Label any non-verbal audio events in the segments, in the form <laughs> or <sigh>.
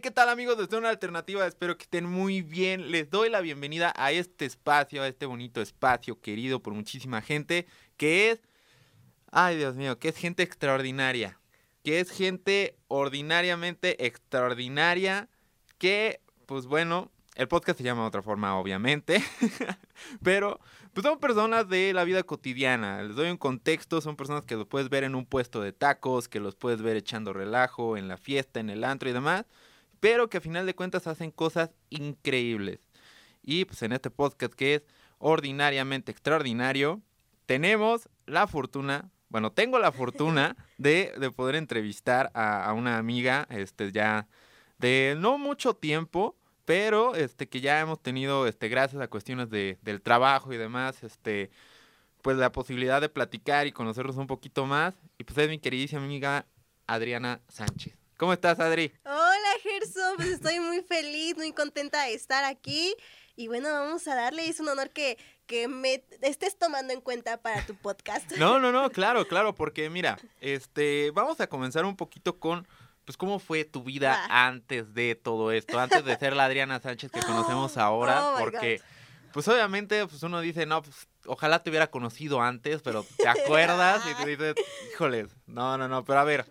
¿qué tal amigos de Zona Alternativa? Espero que estén muy bien. Les doy la bienvenida a este espacio, a este bonito espacio querido por muchísima gente, que es, ay Dios mío, que es gente extraordinaria, que es gente ordinariamente extraordinaria, que, pues bueno, el podcast se llama de otra forma, obviamente, <laughs> pero pues son personas de la vida cotidiana. Les doy un contexto, son personas que los puedes ver en un puesto de tacos, que los puedes ver echando relajo, en la fiesta, en el antro y demás, pero que a final de cuentas hacen cosas increíbles. Y pues en este podcast que es ordinariamente extraordinario, tenemos la fortuna, bueno, tengo la fortuna <laughs> de, de poder entrevistar a, a, una amiga, este, ya de no mucho tiempo, pero este que ya hemos tenido este gracias a cuestiones de, del trabajo y demás este pues la posibilidad de platicar y conocerlos un poquito más y pues es mi queridísima amiga Adriana Sánchez ¿cómo estás Adri? Hola Gerson pues estoy muy feliz muy contenta de estar aquí. Y bueno vamos a darle es un honor que que me estés tomando en cuenta para tu podcast. No no no <laughs> claro claro porque mira este vamos a comenzar un poquito con pues cómo fue tu vida ah. antes de todo esto, antes de ser la Adriana Sánchez que conocemos <gasps> ahora, oh porque pues obviamente pues uno dice, no, pues ojalá te hubiera conocido antes, pero te <laughs> acuerdas y te dices, híjoles, no, no, no, pero a ver,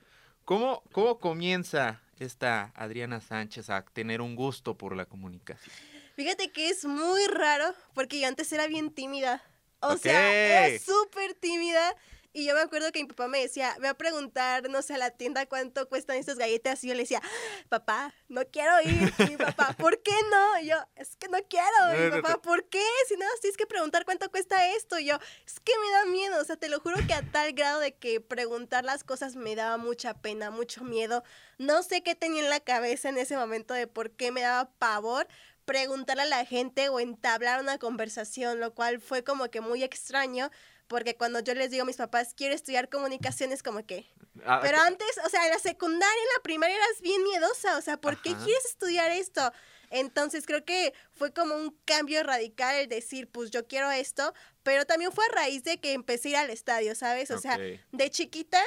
¿cómo, cómo comienza esta Adriana Sánchez a tener un gusto por la comunicación? Fíjate que es muy raro, porque yo antes era bien tímida. O okay. sea, era súper tímida. Y yo me acuerdo que mi papá me decía, voy a preguntar, no sé, a la tienda cuánto cuestan estas galletas. Y yo le decía, papá, no quiero ir. Y mi papá, <laughs> ¿por qué no? Y yo, es que no quiero. Y mi papá, ¿por qué? Si no, tienes que preguntar cuánto cuesta esto. Y yo, es que me da miedo. O sea, te lo juro que a tal grado de que preguntar las cosas me daba mucha pena, mucho miedo. No sé qué tenía en la cabeza en ese momento de por qué me daba pavor preguntar a la gente o entablar una conversación, lo cual fue como que muy extraño porque cuando yo les digo a mis papás, quiero estudiar comunicaciones, como que... Ah, pero antes, o sea, en la secundaria, en la primaria eras bien miedosa, o sea, ¿por qué quieres estudiar esto? Entonces creo que fue como un cambio radical el decir, pues yo quiero esto, pero también fue a raíz de que empecé a ir al estadio, ¿sabes? O sea, de chiquita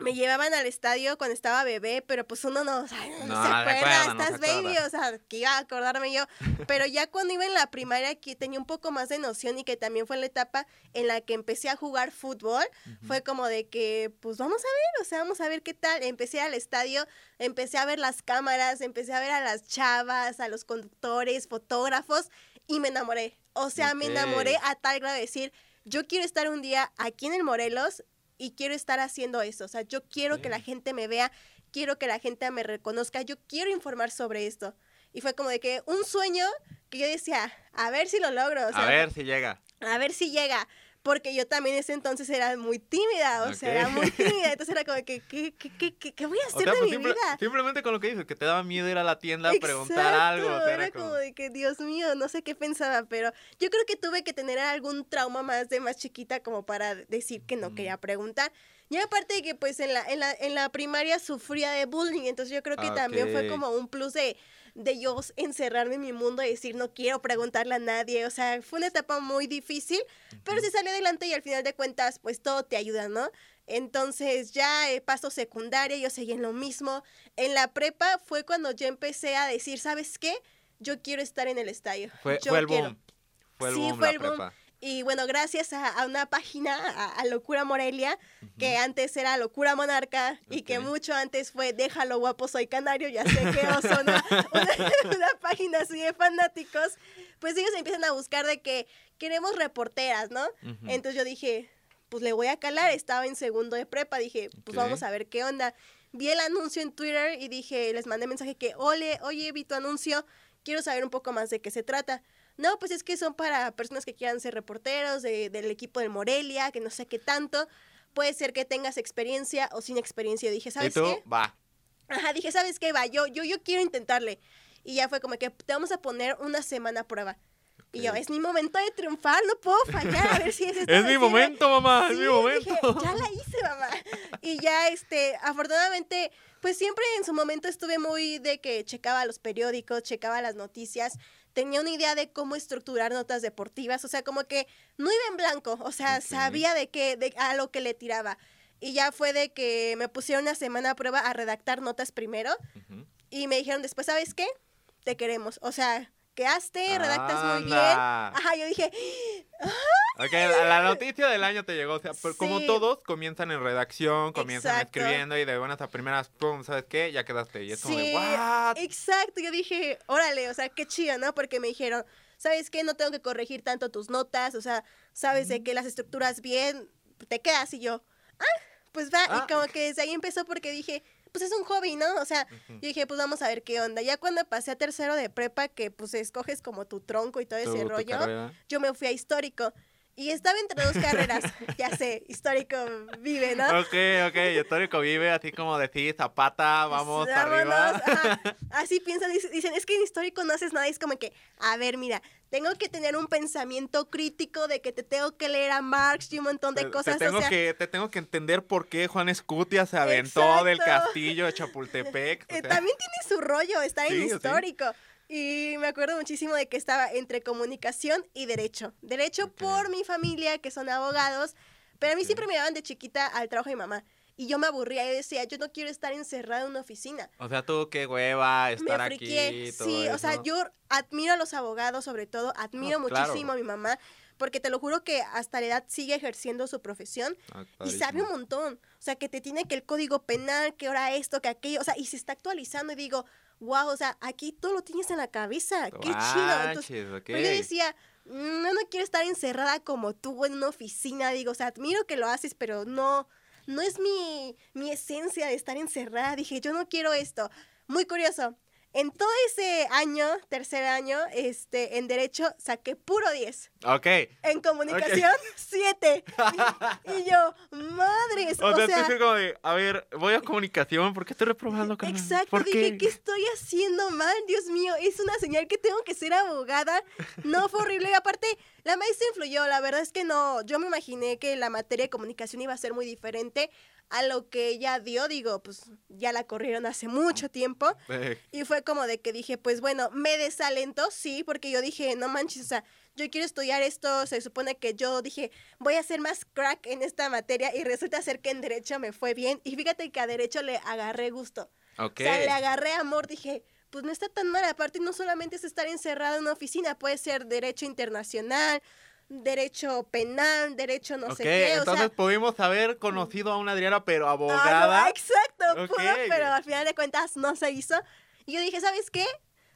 me llevaban al estadio cuando estaba bebé, pero pues uno no, no, se acuerda, estás baby, o sea, que iba a acordarme yo. <laughs> Pero ya cuando iba en la primaria, que tenía un poco más de noción y que también fue la etapa en la que empecé a jugar fútbol, fue como de que, pues vamos a ver, o sea, vamos a ver qué tal. Empecé al estadio, empecé a ver las cámaras, empecé a ver a las chavas, a los conductores, fotógrafos, y me enamoré. O sea, me enamoré a tal grado de decir, yo quiero estar un día aquí en el Morelos y quiero estar haciendo eso. O sea, yo quiero que la gente me vea, quiero que la gente me reconozca, yo quiero informar sobre esto. Y fue como de que un sueño que yo decía, a ver si lo logro. a ver si llega. A ver si llega porque yo también ese entonces era muy tímida, o sea, era muy tímida, <laughs> entonces era como que, ¿qué, qué, qué, qué voy a hacer de pues mi vida? Simplemente con lo que dices, que te daba miedo ir a la tienda a preguntar algo. O sea, era, como... de que, Dios mío, no sé qué pensaba, pero yo creo que tuve que tener algún trauma más de más chiquita como para decir que no quería preguntar. Y aparte de que pues en la, en la, en la primaria sufría de bullying, entonces yo creo que también fue como un plus de de yo encerrarme en mi mundo y decir no quiero preguntarle a nadie. O sea, fue una etapa muy difícil, pero se salió adelante y al final de cuentas, pues todo te ayuda, ¿no? Entonces ya eh, paso secundaria, yo seguí en lo mismo. En la prepa fue cuando yo empecé a decir, ¿sabes qué? Yo quiero estar en el estadio. Fue, yo el boom. Fue el sí, boom fue la el prepa. Y bueno, gracias a, una página, a, Locura Morelia, que antes era Locura Monarca y que mucho antes fue Déjalo guapo, soy canario, ya sé que son <laughs> una, una, página así de fanáticos, pues ellos empiezan a buscar de que queremos reporteras, ¿no? Entonces yo dije, pues le voy a calar, estaba en segundo de prepa, dije, pues vamos a ver qué onda. Vi el anuncio en Twitter y dije, les mandé mensaje que, ole, oye, vi tu anuncio, quiero saber un poco más de qué se trata. No, pues es que son para personas que quieran ser reporteros del equipo de Morelia, que no sé qué tanto. Puede ser que tengas experiencia o sin experiencia. Dije, ¿sabes ¿Y tú? qué? Va. Ajá, dije, ¿sabes qué? Va, yo, yo, yo quiero intentarle. Y ya fue como que te vamos a poner una semana a prueba. Y yo, es mi momento de triunfar, no puedo fallar, a ver si es <laughs> Es mi momento, mamá, es mi momento. ya la hice, mamá. Y ya, este, afortunadamente, pues siempre en su momento estuve muy de que checaba los periódicos, checaba las noticias tenía una idea de cómo estructurar notas deportivas, o sea, como que no iba en blanco, o sea, sabía de qué, de a lo que le tiraba. Y ya fue de que me pusieron una semana a prueba a redactar notas primero. Y me dijeron después, ¿sabes qué? Te queremos. O sea, quedaste, redactas muy bien. Ajá, yo dije... Ok, la, noticia del año te llegó. O sea, pues, como todos comienzan en redacción, comienzan escribiendo y de buenas a primeras, pum, ¿sabes qué? Ya quedaste. Y es como de, ¿what? Exacto, yo dije, órale, o sea, qué chido, ¿no? Porque me dijeron, ¿sabes qué? No tengo que corregir tanto tus notas, o sea, sabes de que las estructuras bien, te quedas y yo, ah, pues va. Y ah. como que desde ahí empezó porque dije, pues es un hobby, ¿no? O sea, yo dije, pues vamos a ver qué onda. Ya cuando pasé a tercero de prepa, que pues escoges como tu tronco y todo ese rollo, yo me fui a histórico. Y estaba entre dos carreras, <laughs> ya sé, histórico vive, ¿no? Ok, ok, histórico vive, así como decís, zapata, vamos arriba. <laughs> Así piensan, dicen, es que en histórico no haces nada, es como que, a ver, mira, tengo que tener un pensamiento crítico de que te tengo que leer a Marx y un montón de cosas. Te tengo, que, te tengo que entender por qué Juan Escutia se aventó del castillo de Chapultepec. Eh, también tiene su rollo, está en histórico. Y me acuerdo muchísimo de que estaba entre comunicación y derecho. Derecho por mi familia, que son abogados, pero a mí siempre me llevaban de chiquita al trabajo de mi mamá. Y yo me aburría y decía, yo no quiero estar encerrada en una oficina. O sea, tú qué hueva estar aquí. sí, o sea, yo admiro a los abogados sobre todo, admiro muchísimo a mi mamá, porque te lo juro que hasta la edad sigue ejerciendo su profesión ah, y sabe un montón. O sea, que te tiene que el código penal, que ahora esto, que aquello, o sea, y se está actualizando y digo, wow, o sea, aquí todo lo tienes en la cabeza, qué chido. Entonces, yo decía, no, no quiero estar encerrada como tú en una oficina, digo, o sea, admiro que lo haces, pero no, no es mi, mi esencia de estar encerrada. Dije, yo no quiero esto. Muy curioso. En todo ese año, tercer año, este, en Derecho saqué puro 10. Ok. En Comunicación, <laughs> 7. y, yo, madres. O, o sea, como de, a ver, voy a Comunicación, ¿por qué estoy reprobando? Exacto, dije, qué? estoy haciendo mal? Dios mío, es una señal que tengo que ser abogada. No, fue horrible. Y aparte, la maestra influyó, la verdad es que no, yo me imaginé que la materia de comunicación iba a ser muy diferente a lo que ella dio, digo, pues ya la corrieron hace mucho tiempo. Y fue como de que dije, pues bueno, me desalentó, sí, porque yo dije, no manches, o sea, yo quiero estudiar esto, se supone que yo dije, voy a ser más crack en esta materia y resulta ser que en derecho me fue bien. Y fíjate que a derecho le agarré gusto. O sea, le agarré amor, dije, pues no está tan mal, aparte no solamente es estar encerrado en una oficina, puede ser derecho internacional, derecho penal, derecho no sé qué. Entonces pudimos haber conocido a una Adriana, pero abogada. exacto, pero al final de cuentas no se hizo. Y yo dije, ¿sabes qué?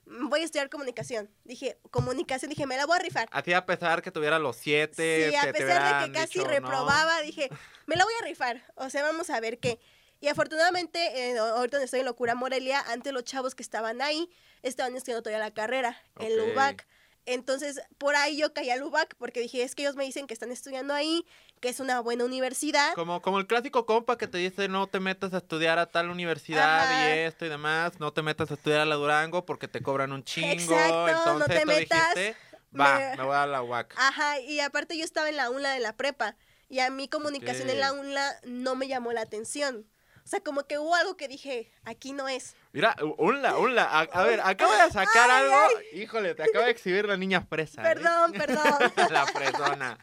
Voy a estudiar comunicación. Dije, comunicación, dije, me la voy a rifar. Así a pesar que tuviera los siete. Sí, a pesar de que casi reprobaba, dije, me la voy a rifar. O sea, vamos a ver qué. Y afortunadamente, eh, ahorita donde estoy en Locura Morelia, antes los chavos que estaban ahí estaban estudiando todavía la carrera, en el UBAC. Entonces, por ahí yo caí al UBAC porque dije, es que ellos me dicen que están estudiando ahí, que es una buena universidad. Como, como el clásico compa que te dice, no te metas a estudiar a tal universidad y esto y demás, no te metas a estudiar a la Durango porque te cobran un chingo. Exacto, Entonces, no te metas. Dijiste, va, me... voy a la UAC. Ajá, y aparte yo estaba en la UNLA de la prepa y a mí comunicación en la UNLA no me llamó la atención. O sea, como que hubo algo que dije, aquí no es. Mira, unla, unla. A, ver, acabo de sacar algo. Híjole, te acaba de exhibir la niña fresa. ¿eh? Perdón, perdón. <laughs> la fresona.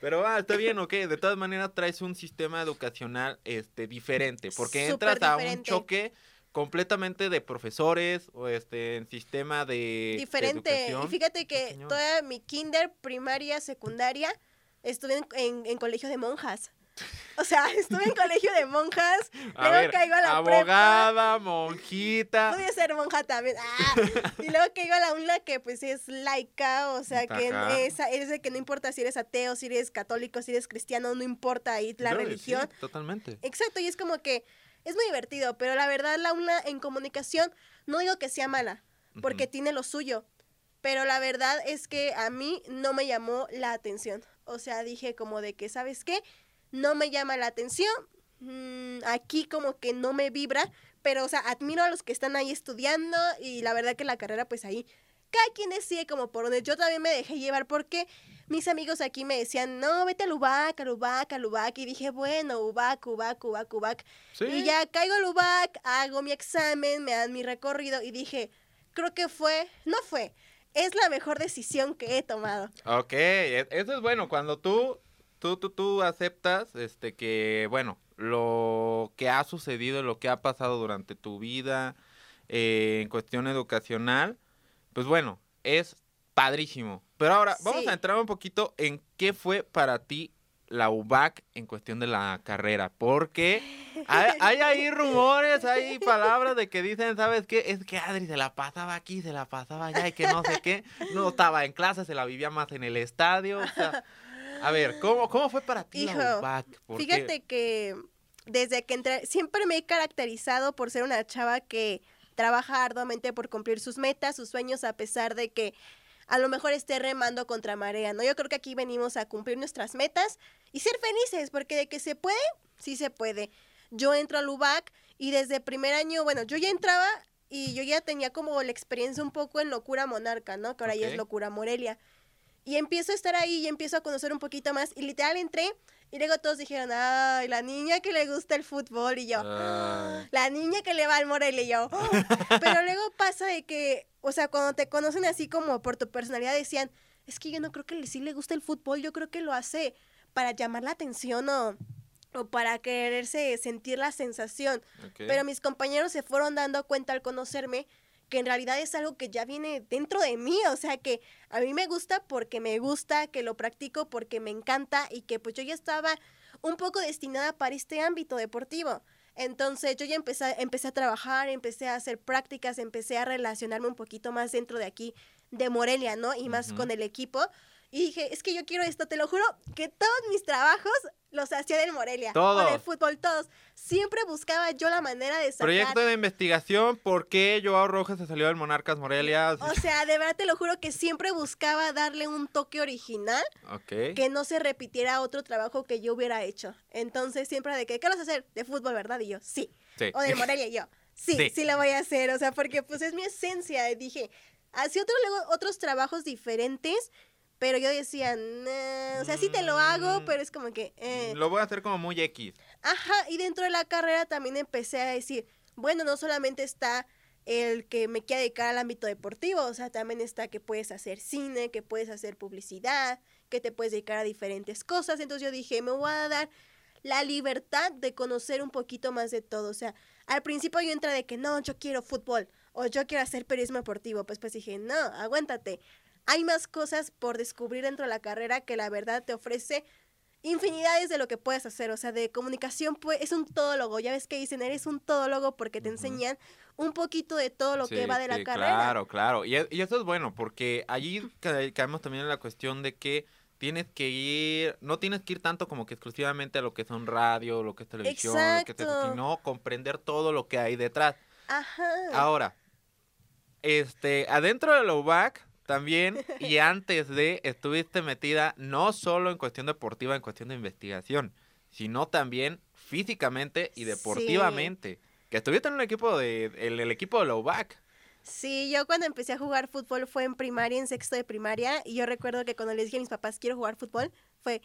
Pero va, está bien, ok. De todas maneras traes un sistema educacional este, diferente. Porque entras a un choque completamente de profesores o este en sistema de diferente y fíjate que toda mi kinder primaria secundaria estuve en, en colegio de monjas o sea, <laughs> estuve en colegio de monjas, luego caigo a la abogada, monjita. Pude ser monja también. Ah, <laughs> y luego caigo a la una que pues es laica, o sea, que es, de que no importa si eres ateo, si eres católico, si eres cristiano, no importa ahí la religión. totalmente. Exacto, y es como que es muy divertido, pero la verdad la una en comunicación no digo que sea mala, porque tiene lo suyo, pero la verdad es que a mí no me llamó la atención. O sea, dije como de que, ¿sabes qué? No me llama la atención, mm, aquí como que no me vibra, pero o sea, admiro a los que están ahí estudiando y la verdad que la carrera pues ahí, cada quien decide como por donde yo también me dejé llevar porque mis amigos aquí me decían, no, vete al UBAC, al UBAC, al UBAC. Y dije, bueno, UBAC, UBAC, UBAC, UBAC. Y ya caigo al UBAC, hago mi examen, me dan mi recorrido y dije, creo que fue, no fue, es la mejor decisión que he tomado. Ok, e, eso es bueno, cuando tú tú, tú, tú aceptas este que, bueno, lo que ha sucedido, lo que ha pasado durante tu vida, eh, en cuestión educacional, pues bueno, es padrísimo. Pero ahora vamos a entrar un poquito en qué fue para ti la UBAC en cuestión de la carrera, porque hay, hay ahí rumores, hay palabras de que dicen, ¿sabes qué? Es que Adri se la pasaba aquí, se la pasaba allá y que no sé qué, no estaba en clase, se la vivía más en el estadio. o sea, a ver, ¿cómo, cómo fue para ti la Hijo? Porque- Fíjate que desde que entré, siempre me he caracterizado por ser una chava que trabaja arduamente por cumplir sus metas, sus sueños, a pesar de que a lo mejor esté remando contra marea, ¿no? Yo creo que aquí venimos a cumplir nuestras metas y ser felices, porque de que se puede, sí se puede. Yo entro al UBAC y desde primer año, bueno, yo ya entraba y yo ya tenía como la experiencia un poco en Locura Monarca, ¿no? Que ahora ya es Locura Morelia. Y empiezo a estar ahí y empiezo a conocer un poquito más. Y literal entré y luego todos dijeron, ay, la niña que le gusta el fútbol. Y yo, Ay. la niña que le va al Morelia. Y yo, "Oh". <laughs> pero luego pasa de que, o sea, cuando te conocen así como por tu personalidad, decían, es que yo no creo que sí le gusta el fútbol, yo creo que lo hace para llamar la atención o, o para quererse sentir la sensación. Pero mis compañeros se fueron dando cuenta al conocerme que en realidad es algo que ya viene dentro de mí, o sea que a mí me gusta porque me gusta, que lo practico porque me encanta y que pues yo ya estaba un poco destinada para este ámbito deportivo. Entonces yo ya empecé, empecé a trabajar, empecé a hacer prácticas, empecé a relacionarme un poquito más dentro de aquí, de Morelia, ¿no? Y más con el equipo. Y dije, es que yo quiero esto, te lo juro, que todos mis trabajos los hacía del Morelia. O Todos. del fútbol, todos. Siempre buscaba yo la manera de sacar... Proyecto de investigación, ¿por qué Joao Rojas se salió del Monarcas Morelia? O sea, de verdad te lo juro que siempre buscaba darle un toque original Ok. que no se repitiera otro trabajo que yo hubiera hecho. Entonces siempre de que, ¿qué vas a hacer? De fútbol, ¿verdad? Y yo, sí. Sí. O del Morelia y yo, sí, Sí. sí, lo voy a hacer. O sea, porque pues es mi esencia. Dije, hacía otro, luego otros trabajos diferentes, pero yo decía, "Nah", o sea, sí te lo hago, pero es como que... eh. Lo voy a hacer como muy X. Ajá, y dentro de la carrera también empecé a decir, bueno, no solamente está el que me quiera dedicar al ámbito deportivo, o sea, también está que puedes hacer cine, que puedes hacer publicidad, que te puedes dedicar a diferentes cosas. Entonces yo dije, me voy a dar la libertad de conocer un poquito más de todo. O sea, al principio yo entré de que no, yo quiero fútbol o yo quiero hacer periodismo deportivo. Pues pues dije, no, aguántate. Hay más cosas por descubrir dentro de la carrera que la verdad te ofrece infinidades de lo que puedes hacer. O sea, de comunicación pues, es un todólogo. Ya ves que dicen, eres un todólogo porque te enseñan un poquito de todo lo que va de la sí, carrera. Claro, claro. Y, e- y eso es bueno, porque allí ca- caemos también en la cuestión de que tienes que ir, no tienes que ir tanto como que exclusivamente a lo que son radio, lo que es televisión, lo que es sino comprender todo lo que hay detrás. Ajá. Ahora, este, adentro de la UBAC también y <laughs> antes de estuviste metida no solo en cuestión deportiva, en cuestión de investigación, sino también físicamente y Sí. deportivamente. Que estuviste en un equipo de el, el equipo de la UBAC. Sí, yo cuando empecé a jugar fútbol fue en primaria, en sexto de primaria, y yo recuerdo que cuando les dije a mis papás quiero jugar fútbol, fue,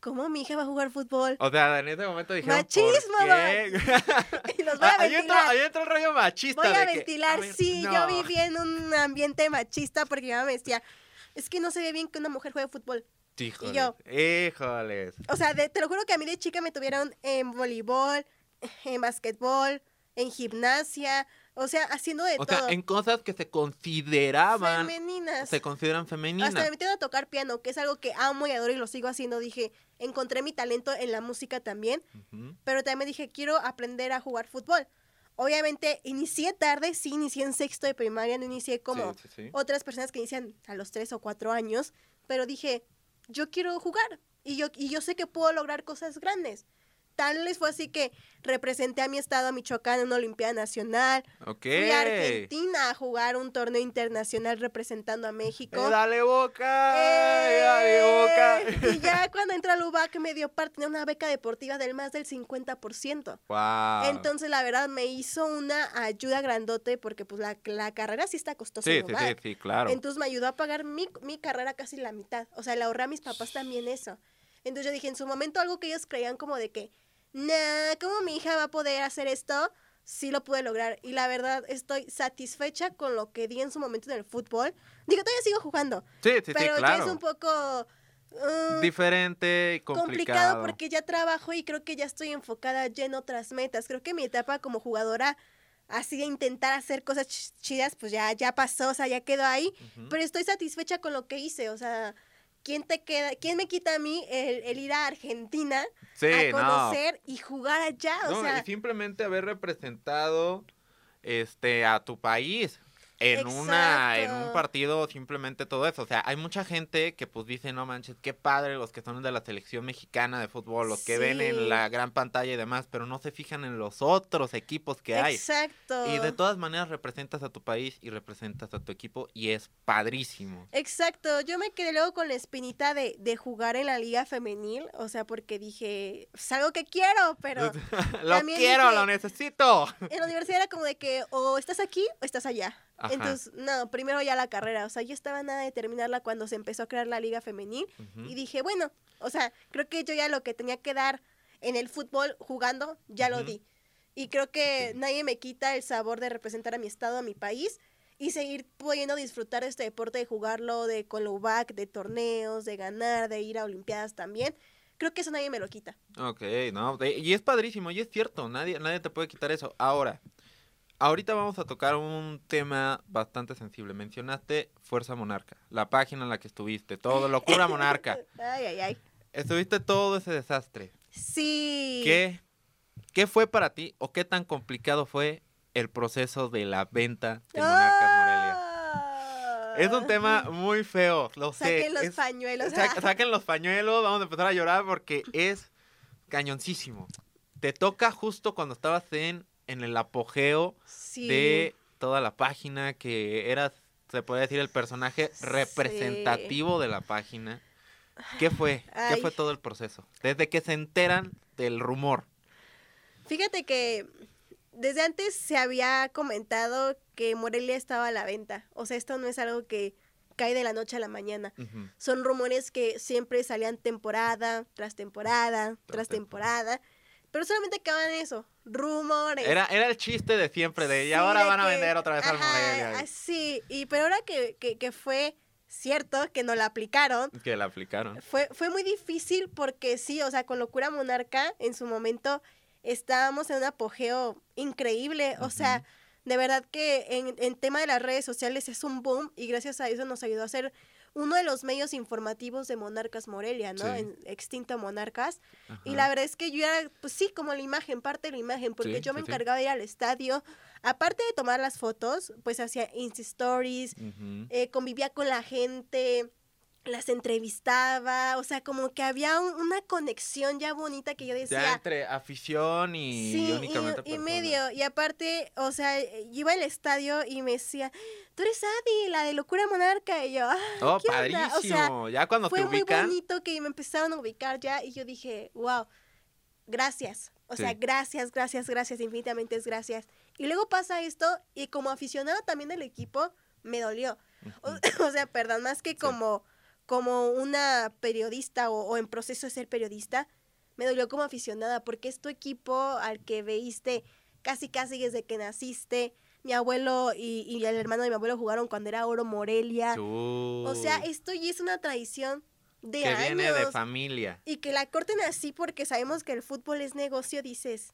¿cómo mi hija va a jugar fútbol? O sea, en ese momento dijeron, Machismo, ¿por qué? <laughs> Y los voy a Ah, ahí, ventilar. ahí entró el rollo machista. Voy a que, ventilar, ver, sí, no. yo viví en un ambiente machista porque mi mamá me decía, es que no se ve bien que una mujer juegue fútbol. Híjoles, yo- híjoles. O sea, de- te lo juro que a mí de chica me tuvieron en voleibol, en basquetbol, en gimnasia, o sea, haciendo de O todo. sea, en cosas que se consideraban, Femeninas. se consideran femeninas. Hasta me metieron a tocar piano, que es algo que amo y adoro y lo sigo haciendo. Dije, encontré mi talento en la música también, Ujú. pero también dije, quiero aprender a jugar fútbol. Obviamente, inicié tarde, sí, inicié en sexto de primaria, no inicié como Sí, sí, sí. otras personas que inician a los tres o cuatro años, pero dije, yo quiero jugar y yo, y yo sé que puedo lograr cosas grandes. Tal les fue así que representé a mi estado, a Michoacán, en una Olimpiada Nacional. Ok. Fui a Argentina a jugar un torneo internacional representando a México. Eh, dale boca, eh, dale boca. Y ya <laughs> cuando entré al UBAC me dio parte de una beca deportiva del más del 50%. Wow. Entonces, la verdad, me hizo una ayuda grandote porque pues la, la carrera sí está costosa. sí, en sí, sí, claro. Entonces me ayudó a pagar mi, mi carrera casi la mitad. O sea, le ahorré a mis papás también eso. Entonces yo dije, en su momento algo que ellos creían como de que, nah, ¿cómo mi hija va a poder hacer esto? Sí lo pude lograr. Y la verdad, estoy satisfecha con lo que di en su momento en el fútbol. Digo, todavía sigo jugando, sí, sí, sí, pero ya claro. es un poco... uh, Diferente y complicado. complicado porque ya trabajo y creo que ya estoy enfocada ya en otras metas. Creo que mi etapa como jugadora así de intentar hacer cosas chidas, pues ya, ya pasó, o sea, ya quedó ahí. Pero estoy satisfecha con lo que hice, o sea, ¿quién te queda, quién me quita a mí el, ir a Argentina a conocer y jugar allá? O sea, y simplemente haber representado este a tu país en una en un partido simplemente todo eso. O sea, hay mucha gente que pues dice, no manches, qué padre los que son de la selección mexicana de fútbol, los que ven en la gran pantalla y demás, pero no se fijan en los otros equipos que hay. Exacto. Y de todas maneras representas a tu país y representas a tu equipo y es padrísimo. Exacto. Yo me quedé luego con la espinita de, de jugar en la liga femenil, o sea, porque dije, es algo que quiero, pero... <laughs> lo quiero, lo necesito. En la universidad era como de que o estás aquí o estás allá. Entonces, no, primero ya la carrera. O sea, yo estaba nada de terminarla cuando se empezó a crear la liga femenil. Y dije, bueno, o sea, creo que yo ya lo que tenía que dar en el fútbol jugando, ya lo di. Y creo que nadie me quita el sabor de representar a mi estado, a mi país. Y seguir pudiendo disfrutar de este deporte, de jugarlo, de con de torneos, de ganar, de ir a Olimpiadas también creo que eso nadie me lo quita. Ok, no, y es padrísimo, y es cierto, nadie, nadie te puede quitar eso. Ahora, Ahorita vamos a tocar un tema bastante sensible. Mencionaste Fuerza Monarca, la página en la que estuviste, todo locura monarca. <laughs> ay, ay, ay. Estuviste todo ese desastre. Sí. ¿Qué, ¿Qué fue para ti o qué tan complicado fue el proceso de la venta de Monarcas Morelia? Es un tema ah. muy feo, lo saquen los pañuelos. <laughs> saquen los pañuelos, vamos a empezar a llorar porque es cañoncísimo. Te toca justo cuando estabas en en el apogeo de toda la página, que era, se puede decir, el personaje representativo de la página. ¿Qué fue? ¿Qué fue todo el proceso? Desde que se enteran del rumor. Fíjate que desde antes se había comentado que Morelia estaba a la venta. O sea, esto no es algo que cae de la noche a la mañana. Son rumores que siempre salían temporada tras temporada tras, temporada. Pero solamente quedaban eso, rumores. Era, era el chiste de siempre, de y ahora van a vender otra vez al Morelia. Sí, y pero ahora que, que, fue cierto, que no la aplicaron. Que la aplicaron. Fue, fue muy difícil porque sí, o sea, con Locura Monarca, en su momento estábamos en un apogeo increíble. O sea, de verdad que en, en tema de las redes sociales es un boom y gracias a eso nos ayudó a hacer uno de los medios informativos de Monarcas Morelia, ¿no? En Extinto Monarcas. Y la verdad es que yo era, pues sí, como la imagen, parte de la imagen, porque yo me encargaba de ir al estadio. Aparte de tomar las fotos, pues hacía Insta Stories, eh, convivía con la gente, las entrevistaba, o sea, como que había una conexión ya bonita que yo decía. Ya entre afición y sí, únicamente y, y, medio, y aparte, o sea, yo iba al estadio y me decía, tú eres Adi, la de Locura Monarca, y yo, oh, padrísimo, ya cuando te ubican. Fue muy bonito que me empezaron a ubicar ya, y yo dije, wow, gracias, o sea, gracias, gracias, gracias, infinitamente es gracias. Y luego pasa esto, y como aficionado también del equipo, me dolió. <laughs> o, sea, perdón, más que como como una periodista o, en proceso de ser periodista, me dolió como aficionada porque es tu equipo al que veiste casi casi desde que naciste. Mi abuelo y, el hermano de mi abuelo jugaron cuando era Oro Morelia. O sea, esto ya es una tradición de que viene de familia. Y que la corten así porque sabemos que el fútbol es negocio, dices.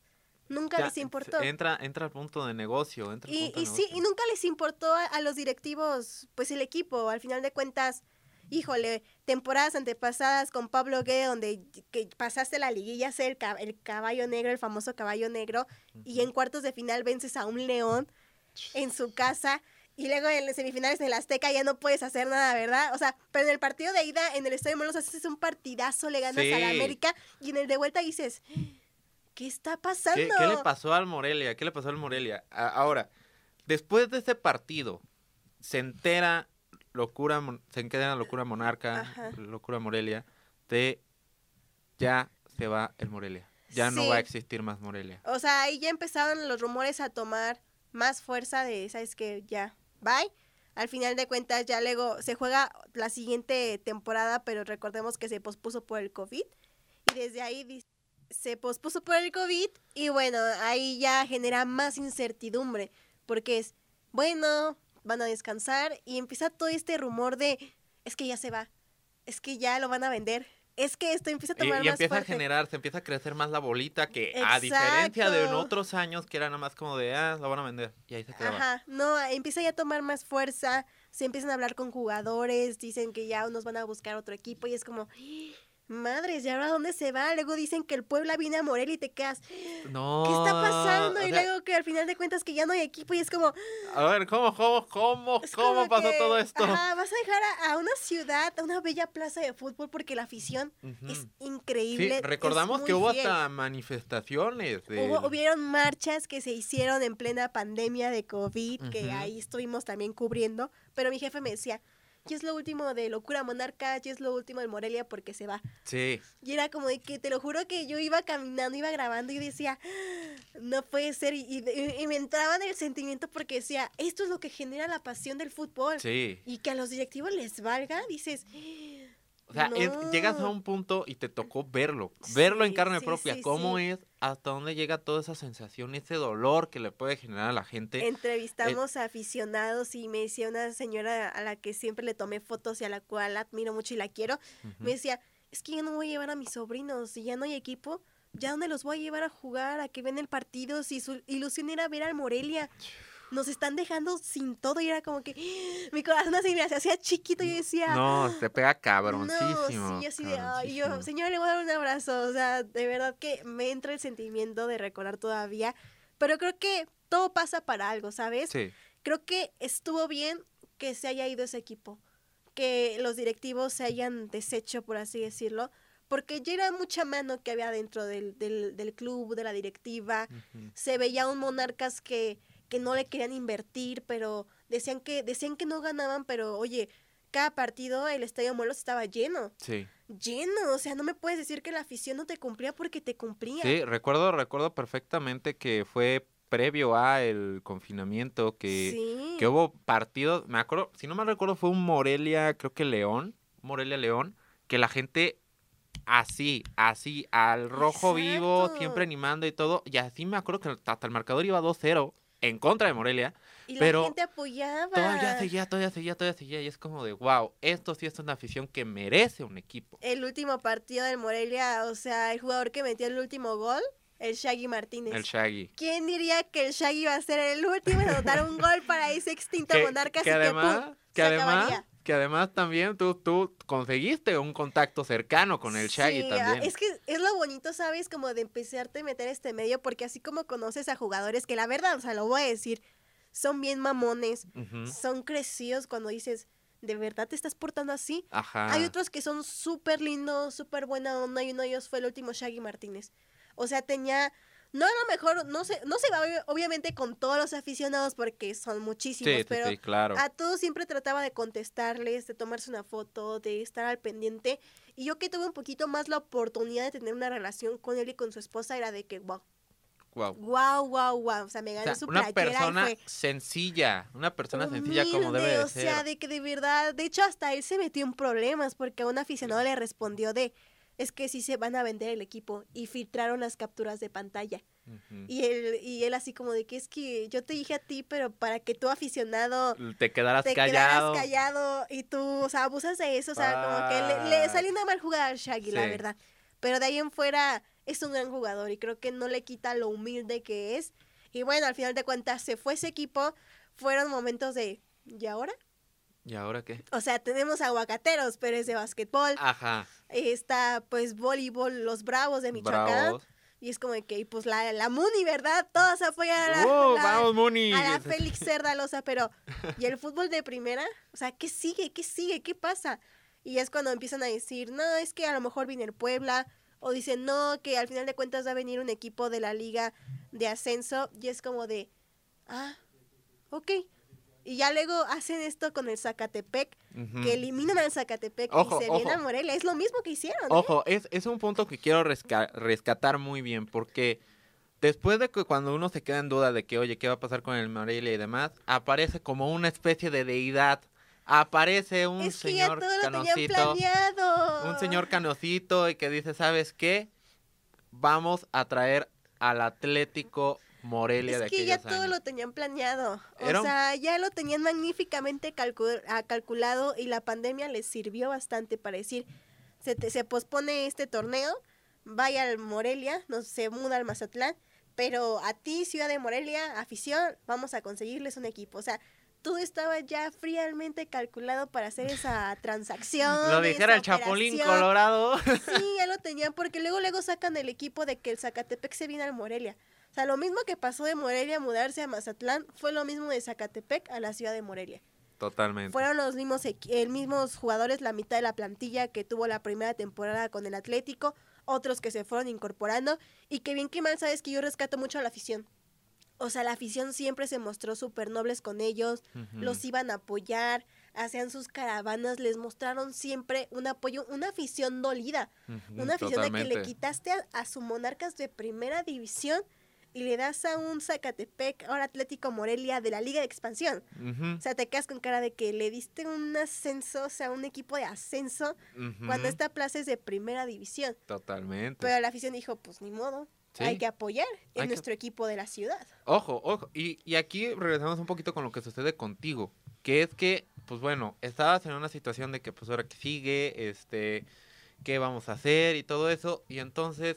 Nunca les importó. Entra, entra al punto de negocio. Entra y, y sí, y nunca les importó a, los directivos, pues el equipo. Al final de cuentas, híjole, temporadas antepasadas con Pablo Guede, donde que pasaste la liguilla, ser el, caballo negro, el famoso caballo negro, y en cuartos de final vences a un león en su casa. Y luego en las semifinales de la Azteca ya no puedes hacer nada, ¿verdad? O sea, pero en el partido de ida, en el Estadio Morelos, haces un partidazo, le ganas a la América, y en el de vuelta dices, ¿qué está pasando? ¿Qué, le pasó al Morelia? ¿Qué le pasó al Morelia? ahora, después de ese partido, se entera locura, se queda en la locura monarca, locura Morelia, de ya se va el Morelia. Ya no va a existir más Morelia. O sea, ahí ya empezaron los rumores a tomar más fuerza de, ¿sabes que Ya, bye. Al final de cuentas, ya luego se juega la siguiente temporada, pero recordemos que se pospuso por el COVID. Y desde ahí se pospuso por el COVID. Y bueno, ahí ya genera más incertidumbre. Porque es, bueno, van a descansar y empieza todo este rumor de, es que ya se va, es que ya lo van a vender, es que esto empieza a tomar y, y más empieza fuerte. a generar, se empieza a crecer más la bolita que a diferencia de en Exacto. otros años que era nada más como de, ah, lo van a vender. Y ahí se quedaba. Ajá, no, empieza ya a tomar más fuerza, se empiezan a hablar con jugadores, dicen que ya unos van a buscar otro equipo y es como, madres, ¿y ahora dónde se va? Luego dicen que el Puebla viene a Morelia y te quedas, No. <gasps> ¿qué está pasando? y sea, luego que al final de cuentas que ya no hay equipo y es como, A ver, ¿cómo, cómo, cómo, cómo pasó que, todo esto? Ajá, vas a dejar a, a una ciudad, a una bella plaza de fútbol porque la afición es Sí, increíble. es recordamos que hubo fiel. hasta manifestaciones. del- Hubo, hubieron marchas que se hicieron en plena pandemia de COVID, que ahí estuvimos también cubriendo, pero mi jefe me decía, ya es lo último de Locura Monarca, ya es lo último de Morelia porque se va. Sí, Y era como de que, te lo juro que yo iba caminando, iba grabando y decía, no puede ser, y, y- y me entraba en el sentimiento porque decía, esto es lo que genera la pasión del fútbol. sí. Y que a los directivos les valga, dices, O sea, es- llegas a un punto y te tocó verlo, verlo en carne sí, propia, sí, cómo es, hasta dónde llega toda esa sensación, ese dolor que le puede generar a la gente. Entrevistamos a aficionados y me decía una señora a la que siempre le tomé fotos y a la cual admiro mucho y la quiero, me decía, es que ya no voy a llevar a mis sobrinos, si ya no hay equipo, ¿ya dónde los voy a llevar a jugar? ¿A que ven el partido? Si su ilusión era ver al Morelia. Nos están dejando sin todo y era como que <gasps> mi corazón así me hacía chiquito y yo decía, No, te pega no, cabroncísimo. sí, así de, ay, yo, señor, le voy a dar un abrazo. O sea, de verdad que me entra el sentimiento de recordar todavía. Pero creo que todo pasa para algo, ¿sabes? Sí, Creo que estuvo bien que se haya ido ese equipo. Que los directivos se hayan deshecho, por así decirlo. Porque ya era mucha mano que había dentro del, del, del club, de la directiva. Se veía un Monarcas que, que no le querían invertir, pero decían que, decían que no ganaban, pero oye, cada partido el Estadio Morelos estaba lleno sí. lleno. O sea, no me puedes decir que la afición no te cumplía porque te cumplía. Sí, recuerdo, recuerdo perfectamente que fue previo a el confinamiento que, sí. que hubo partidos, me acuerdo, si no me recuerdo fue un Morelia, creo que León, Morelia León, que la gente así, así, al rojo vivo, siempre animando y todo, y así me acuerdo que hasta el marcador iba 2-0 en contra de Morelia, y pero la gente apoyaba. todavía seguía, todavía seguía, todavía seguía, y es como de, wow, esto sí es una afición que merece un equipo. El último partido del Morelia, o sea, el jugador que metió el último gol, el Shaggy Martínez. El Shaggy. ¿Quién diría que el Shaggy iba a ser el último en anotar un gol para ese extinto que, Monarcas que y que además, ¡pum! que se además, acabaría? Que además también tú, tú conseguiste un contacto cercano con el Shaggy Sí, ah, también. Es que es lo bonito, ¿sabes? Como de empezarte a meter este medio, porque así como conoces a jugadores que la verdad, o sea, lo voy a decir, son bien mamones, son crecidos cuando dices, ¿de verdad te estás portando así? Ajá. Hay otros que son súper lindos, súper buena onda, y uno de ellos fue el último Shaggy Martínez. O sea, tenía, no a lo mejor, no se, no se va obvi- obviamente con todos los aficionados porque son muchísimos, Sí, pero sí, claro. a todos siempre trataba de contestarles, de tomarse una foto, de estar al pendiente. Y yo que tuve un poquito más la oportunidad de tener una relación con él y con su esposa, era de que, wow, Wow. wow, wow, wow. O sea, me O gané sea, su una persona y fue sencilla, una persona sencilla como debe de o ser. sea, de que de verdad, de hecho hasta él se metió en problemas porque a un aficionado le respondió de, es que sí se van a vender el equipo y filtraron las capturas de pantalla. Y él, y él así como de que es que yo te dije a ti, pero para que tu aficionado Te quedarás te callado. quedaras callado y tú, o sea, abusas de eso, o sea, como que le, le Ah. salió una mal jugada al Shaggy, la verdad. Pero de ahí en fuera es un gran jugador y creo que no le quita lo humilde que es. Y bueno, al final de cuentas se fue ese equipo, fueron momentos de, ¿y ahora? ¿Y ahora qué? O sea, tenemos aguacateros, pero es de básquetbol. Ajá. Está pues voleibol, los Bravos de Michoacán. Bravos. Y es como que, pues la, la Muni, ¿verdad? Todos apoyan a la, ¡Oh, la- vamos, Muni! a la <laughs> Félix Cerdalosa, pero ¿y el fútbol de primera? O sea, ¿qué sigue? ¿Qué sigue? ¿Qué pasa? Y es cuando empiezan a decir, no, es que a lo mejor viene el Puebla, o dicen, no, que al final de cuentas va a venir un equipo de la liga de ascenso, y es como de, ah, ok. Y ya luego hacen esto con el Zacatepec, que eliminan al Zacatepec Ojo, y se viene a Morelia. Es lo mismo que hicieron. ¿eh? Ojo, es, es un punto que quiero resca- rescatar muy bien, porque después de que cuando uno se queda en duda de que, oye, ¿qué va a pasar con el Morelia y demás? Aparece como una especie de deidad. Aparece un es que ya señor todo lo tenían canocito. planeado. Un señor canocito y que dice, ¿sabes qué? Vamos a traer al Atlético Morelia de Es que ya todo años". lo tenían planeado. O Era sea, ya lo tenían magníficamente calcu- ah, calculado y la pandemia les sirvió bastante para decir, se, se pospone este torneo, vaya al Morelia, no se muda al Mazatlán, pero a ti, Ciudad de Morelia, afición, vamos a conseguirles un equipo. O sea, todo estaba ya fríamente calculado para hacer esa <laughs> transacción. Lo dijera el Chapulín Colorado. Sí, ya lo <laughs> tenían, porque luego luego sacan el equipo de que el Zacatepec se viene al Morelia. O sea, lo mismo que pasó de Morelia a mudarse a Mazatlán, fue lo mismo de Zacatepec a la ciudad de Morelia. Totalmente. Fueron los mismos, el mismos jugadores, la mitad de la plantilla que tuvo la primera temporada con el Atlético, otros que se fueron incorporando, y que bien que mal sabes que yo rescato mucho a la afición. O sea, la afición siempre se mostró súper nobles con ellos, los iban a apoyar, hacían sus caravanas, les mostraron siempre un apoyo, una afición dolida, una afición de que le quitaste a, a su Monarcas de primera división y le das a un Zacatepec, ahora Atlético Morelia de la Liga de Expansión. O sea, te quedas con cara de que le diste un ascenso, o sea, un equipo de ascenso, cuando esta plaza es de primera división. Totalmente. Pero la afición dijo, pues ni modo. Hay que apoyar en nuestro equipo de la ciudad. Ojo, ojo. Y, y aquí regresamos un poquito con lo que sucede contigo. Que es que, pues bueno, estabas en una situación de que, pues ahora que sigue, este, qué vamos a hacer y todo eso. Y entonces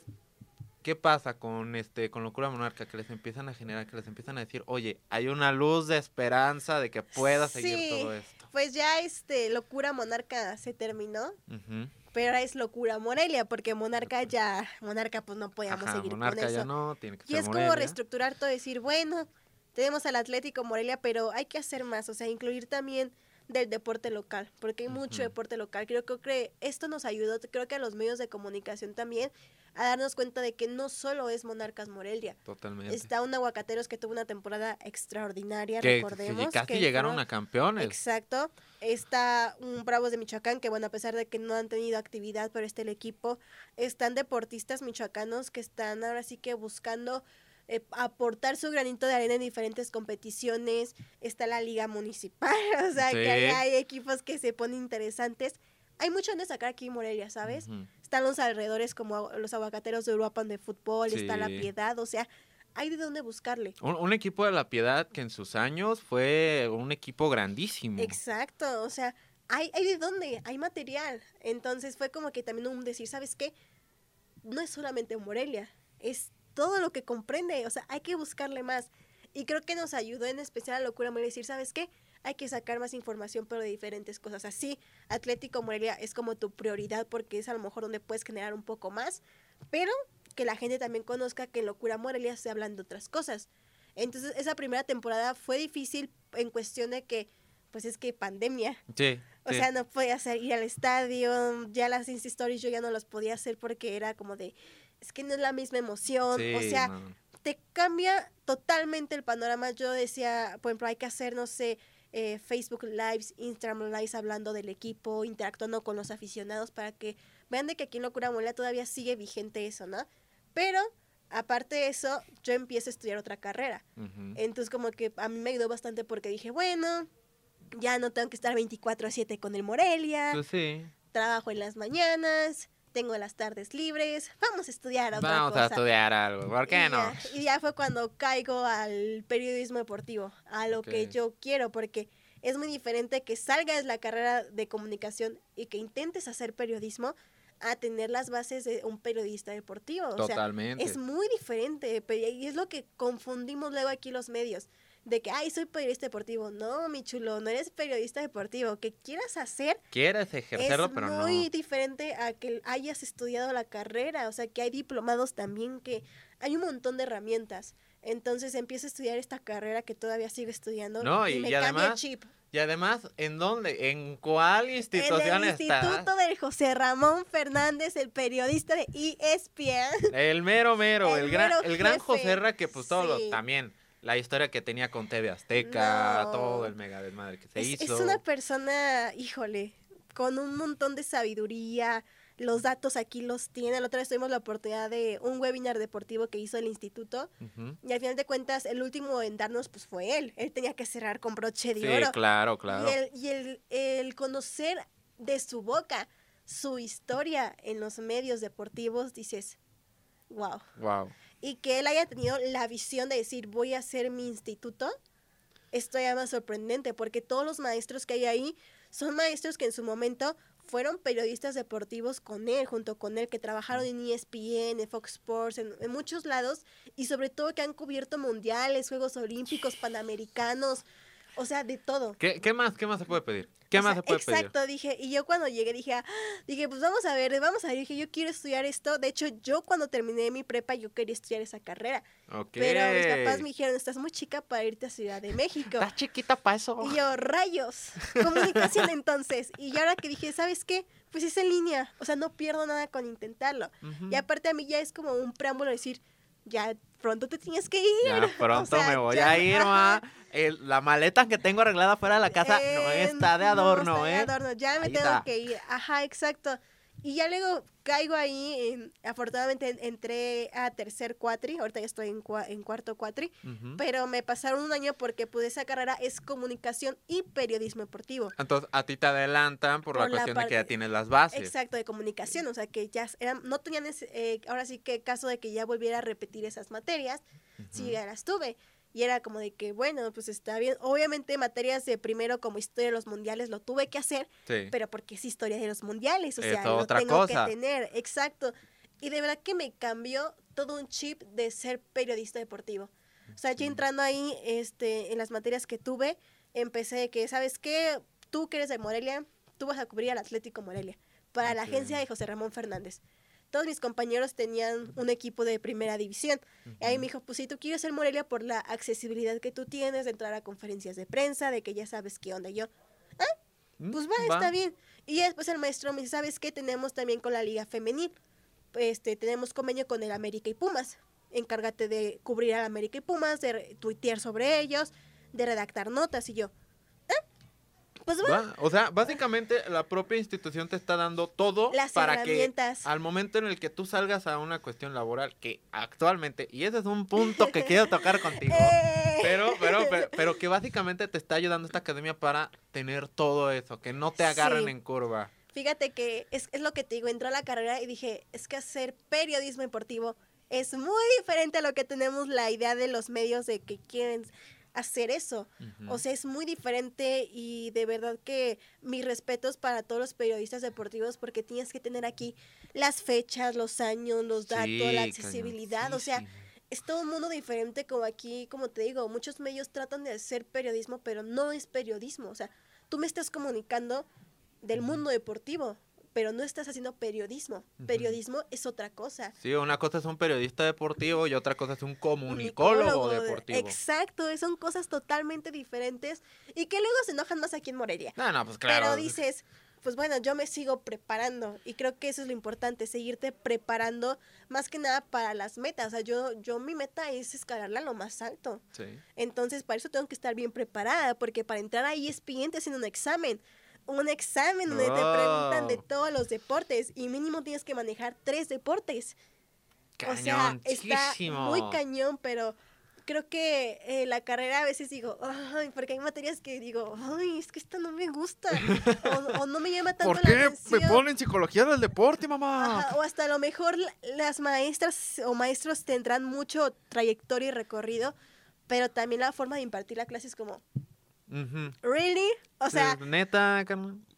¿Qué pasa con este con locura monarca? Que les empiezan a generar, que les empiezan a decir, oye, hay una luz de esperanza de que pueda seguir todo esto. Pues ya este locura monarca se terminó. Pero ahora es locura Morelia, porque Monarca ya, Monarca pues no podíamos seguir monarca con eso. Ya no, tiene que y es como reestructurar todo, decir, bueno, tenemos al Atlético Morelia, pero hay que hacer más, o sea, incluir también del deporte local, porque hay mucho deporte local. Creo, creo que esto nos ayudó, creo que a los medios de comunicación también, a darnos cuenta de que no solo es Monarcas Morelia. Totalmente. Está un Aguacateros que tuvo una temporada extraordinaria, recordemos. Que casi llegaron a campeones. Exacto. Está un Bravos de Michoacán, que bueno, a pesar de que no han tenido actividad, pero este el equipo, están deportistas michoacanos que están ahora sí que buscando eh, aportar su granito de arena en diferentes competiciones. Está la liga municipal, <laughs> o sea, que hay, equipos que se ponen interesantes. Hay mucho donde sacar aquí en Morelia, ¿sabes? están los alrededores como los aguacateros de Uruapan de fútbol, está La Piedad, o sea, hay de dónde buscarle. Un, equipo de La Piedad que en sus años fue un equipo grandísimo. Exacto, o sea, hay, hay de dónde, hay material. Entonces fue como que también un decir, ¿sabes qué? No es solamente Morelia, es todo lo que comprende, o sea, hay que buscarle más. Y creo que nos ayudó en especial a Locura Morelia decir, ¿sabes qué? hay que sacar más información, pero de diferentes cosas. Así, Atlético Morelia es como tu prioridad porque es a lo mejor donde puedes generar un poco más, pero que la gente también conozca que en Locura Morelia se hablan de otras cosas. Entonces, esa primera temporada fue difícil en cuestión de que, pues es que pandemia. Sí. O sea, no podía ir al estadio, ya las Insta Stories yo ya no las podía hacer porque era como de, es que no es la misma emoción. o sea, te cambia totalmente el panorama. Yo decía, por ejemplo, hay que hacer, no sé, eh, Facebook Lives, Instagram Lives hablando del equipo, interactuando con los aficionados para que vean de que aquí en Locura Mola todavía sigue vigente eso, ¿no? Pero aparte de eso, yo empiezo a estudiar otra carrera. Entonces como que a mí me ayudó bastante porque dije, bueno, ya no tengo que estar 24 a 7 con el Morelia. Pues sí. Trabajo en las mañanas tengo las tardes libres, vamos a estudiar otra vamos a estudiar algo, ¿por qué no? y ya fue cuando caigo al periodismo deportivo, a lo que yo quiero, porque es muy diferente que salgas la carrera de comunicación y que intentes hacer periodismo a tener las bases de un periodista deportivo. Totalmente. es muy diferente, y es lo que confundimos luego aquí los medios de que, ay, soy periodista deportivo. No, mi chulo, no eres periodista deportivo. Que quieras hacer. Quieres ejercerlo, pero no. Es muy diferente a que hayas estudiado la carrera. O sea, que hay diplomados también, que hay un montón de herramientas. Entonces empiezo a estudiar esta carrera que todavía sigo estudiando. No, y, me además, el chip. Y además, ¿en dónde? ¿En cuál institución en el Instituto del José Ramón Fernández, el periodista de ESPN. El mero mero, <laughs> el, gran, el gran José Ra que pues todos también la historia que tenía con TV Azteca, todo el mega desmadre que se hizo. Es una persona, híjole, con un montón de sabiduría. Los datos aquí los tiene. La otra vez tuvimos la oportunidad de un webinar deportivo que hizo el instituto. Y al final de cuentas, el último en darnos pues fue él. Él tenía que cerrar con broche de oro. Sí, claro, claro. Y, el, y el, el conocer de su boca su historia en los medios deportivos, dices, wow. Wow y que él haya tenido la visión de decir voy a hacer mi instituto, es todavía más sorprendente porque todos los maestros que hay ahí son maestros que en su momento fueron periodistas deportivos con él, junto con él, que trabajaron en ESPN, en Fox Sports, en, en muchos lados, y sobre todo que han cubierto mundiales, Juegos Olímpicos, Panamericanos, o sea, de todo. ¿Qué, qué más? ¿Qué más se puede pedir? ¿Qué O más sea, se puede pedir? Exacto, dije, y yo cuando llegué dije, ah, dije, pues vamos a ver, vamos a ver, dije, yo quiero estudiar esto. De hecho, yo cuando terminé mi prepa, yo quería estudiar esa carrera. Ok. Pero mis papás me dijeron, estás muy chica para irte a Ciudad de México. Estás chiquita para eso. Y yo, rayos, comunicación entonces. Y yo ahora que dije, ¿sabes qué? Pues es en línea, o sea, no pierdo nada con intentarlo. Y aparte a mí ya es como un preámbulo decir, ya pronto te tienes que ir. Ya <laughs> pronto O sea, me voy ya, a <laughs> ir, ma. El- la maleta que tengo arreglada fuera de la casa no Eh, está de no, adorno, está ¿eh? de adorno, ya me Ahí tengo está. que ir. Ajá, exacto. Y ya luego caigo ahí, en- afortunadamente en- entré a tercer cuatri, ahorita ya estoy en, cua- en cuarto cuatri, pero me pasaron un año porque pues esa carrera es comunicación y periodismo deportivo. Entonces, a ti te adelantan por, la Por la cuestión de que ya tienes las bases. Exacto, de comunicación, o sea que ya eran, no tenían ese, eh, ahora sí que caso de que ya volviera a repetir esas materias, Ujú. ya las tuve. Y era como de que, bueno, pues está bien. Obviamente materias de primero como historia de los mundiales lo tuve que hacer, Sí. pero porque es historia de los mundiales, o sea, lo otra tengo cosa. que tener, exacto. Y de verdad que me cambió todo un chip de ser periodista deportivo. O sea, Sí. entrando ahí este, en las materias que tuve, empecé de que, ¿sabes qué? Tú que eres de Morelia, tú vas a cubrir al Atlético Morelia, para la agencia de José Ramón Fernández. Todos mis compañeros tenían un equipo de primera división. Y ahí me dijo, pues si tú quieres ser Morelia por la accesibilidad que tú tienes de entrar a conferencias de prensa, de que ya sabes qué onda. Y yo, Mm, pues va, está bien. Y después el maestro me dice, ¿sabes qué? Tenemos también con la Liga Femenil. Este, tenemos convenio con el América y Pumas. Encárgate de cubrir al América y Pumas, de tuitear sobre ellos, de redactar notas. Y yo. Pues va. Va, O sea, básicamente la propia institución te está dando todo Las para que al momento en el que tú salgas a una cuestión laboral que actualmente, y ese es un punto que quiero tocar contigo, <laughs> ¡Eh! pero, pero, pero, pero que básicamente te está ayudando esta academia para tener todo eso, que no te agarren Sí. en curva. Fíjate que es, es lo que te digo, entró a la carrera y dije, es que hacer periodismo deportivo es muy diferente a lo que tenemos la idea de los medios de que quieren hacer eso. O sea, es muy diferente y de verdad que mis respetos para todos los periodistas deportivos porque tienes que tener aquí las fechas, los años, los datos, Sí, la accesibilidad. O sea, es todo un mundo diferente como aquí, como te digo, muchos medios tratan de hacer periodismo, pero no es periodismo. O sea, tú me estás comunicando del mundo deportivo, pero no estás haciendo periodismo. Periodismo es otra cosa. Sí, una cosa es un periodista deportivo y otra cosa es un Comunicólogo, comunicólogo de- deportivo. Exacto, son cosas totalmente diferentes y que luego se enojan más aquí en Morelia. No, no, pues claro. Pero dices, pues bueno, yo me sigo preparando y creo que eso es lo importante, seguirte preparando más que nada para las metas. O sea, yo, yo mi meta es escalarla a lo más alto. Sí. Entonces, para eso tengo que estar bien preparada, porque para entrar a E ESPN te hacen un examen. Un examen donde te preguntan de todos los deportes y mínimo tienes que manejar tres deportes. O sea, está muy cañón, pero creo que eh, la carrera a veces digo, ay, porque hay materias que digo, ay, es que esta no me gusta, o, o no me llama <laughs> tanto ¿Por la qué me atención. ponen psicología del deporte, mamá? Ajá, o hasta a lo mejor la- las maestras o maestros tendrán mucho trayectoria y recorrido, pero también la forma de impartir la clase es como, ¿really? O sea, neta,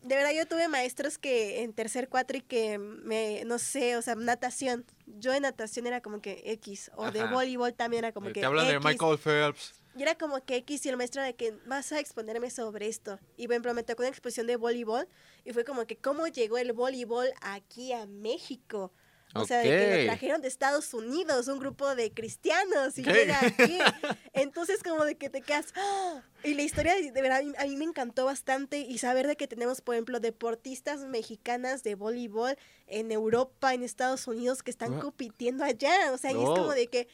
de verdad yo tuve maestros que en tercer cuatro y que me, no sé, o sea, natación. Yo en natación era como que X, o de voleibol también era como Eh, que Te hablan de. Michael Phelps. Y era como que X y el maestro de que vas a exponerme sobre esto. Y ejemplo, me tocó una exposición de voleibol y fue como que cómo llegó el voleibol aquí a México. O sea, de que lo trajeron de Estados Unidos, un grupo de cristianos y ¿Qué? llega aquí. <laughs> Entonces como de que te quedas... ¡ah! Y la historia de verdad a mí, me encantó bastante y saber de que tenemos, por ejemplo, deportistas mexicanas de voleibol en Europa, en Estados Unidos que están compitiendo allá. O sea, y es como de que...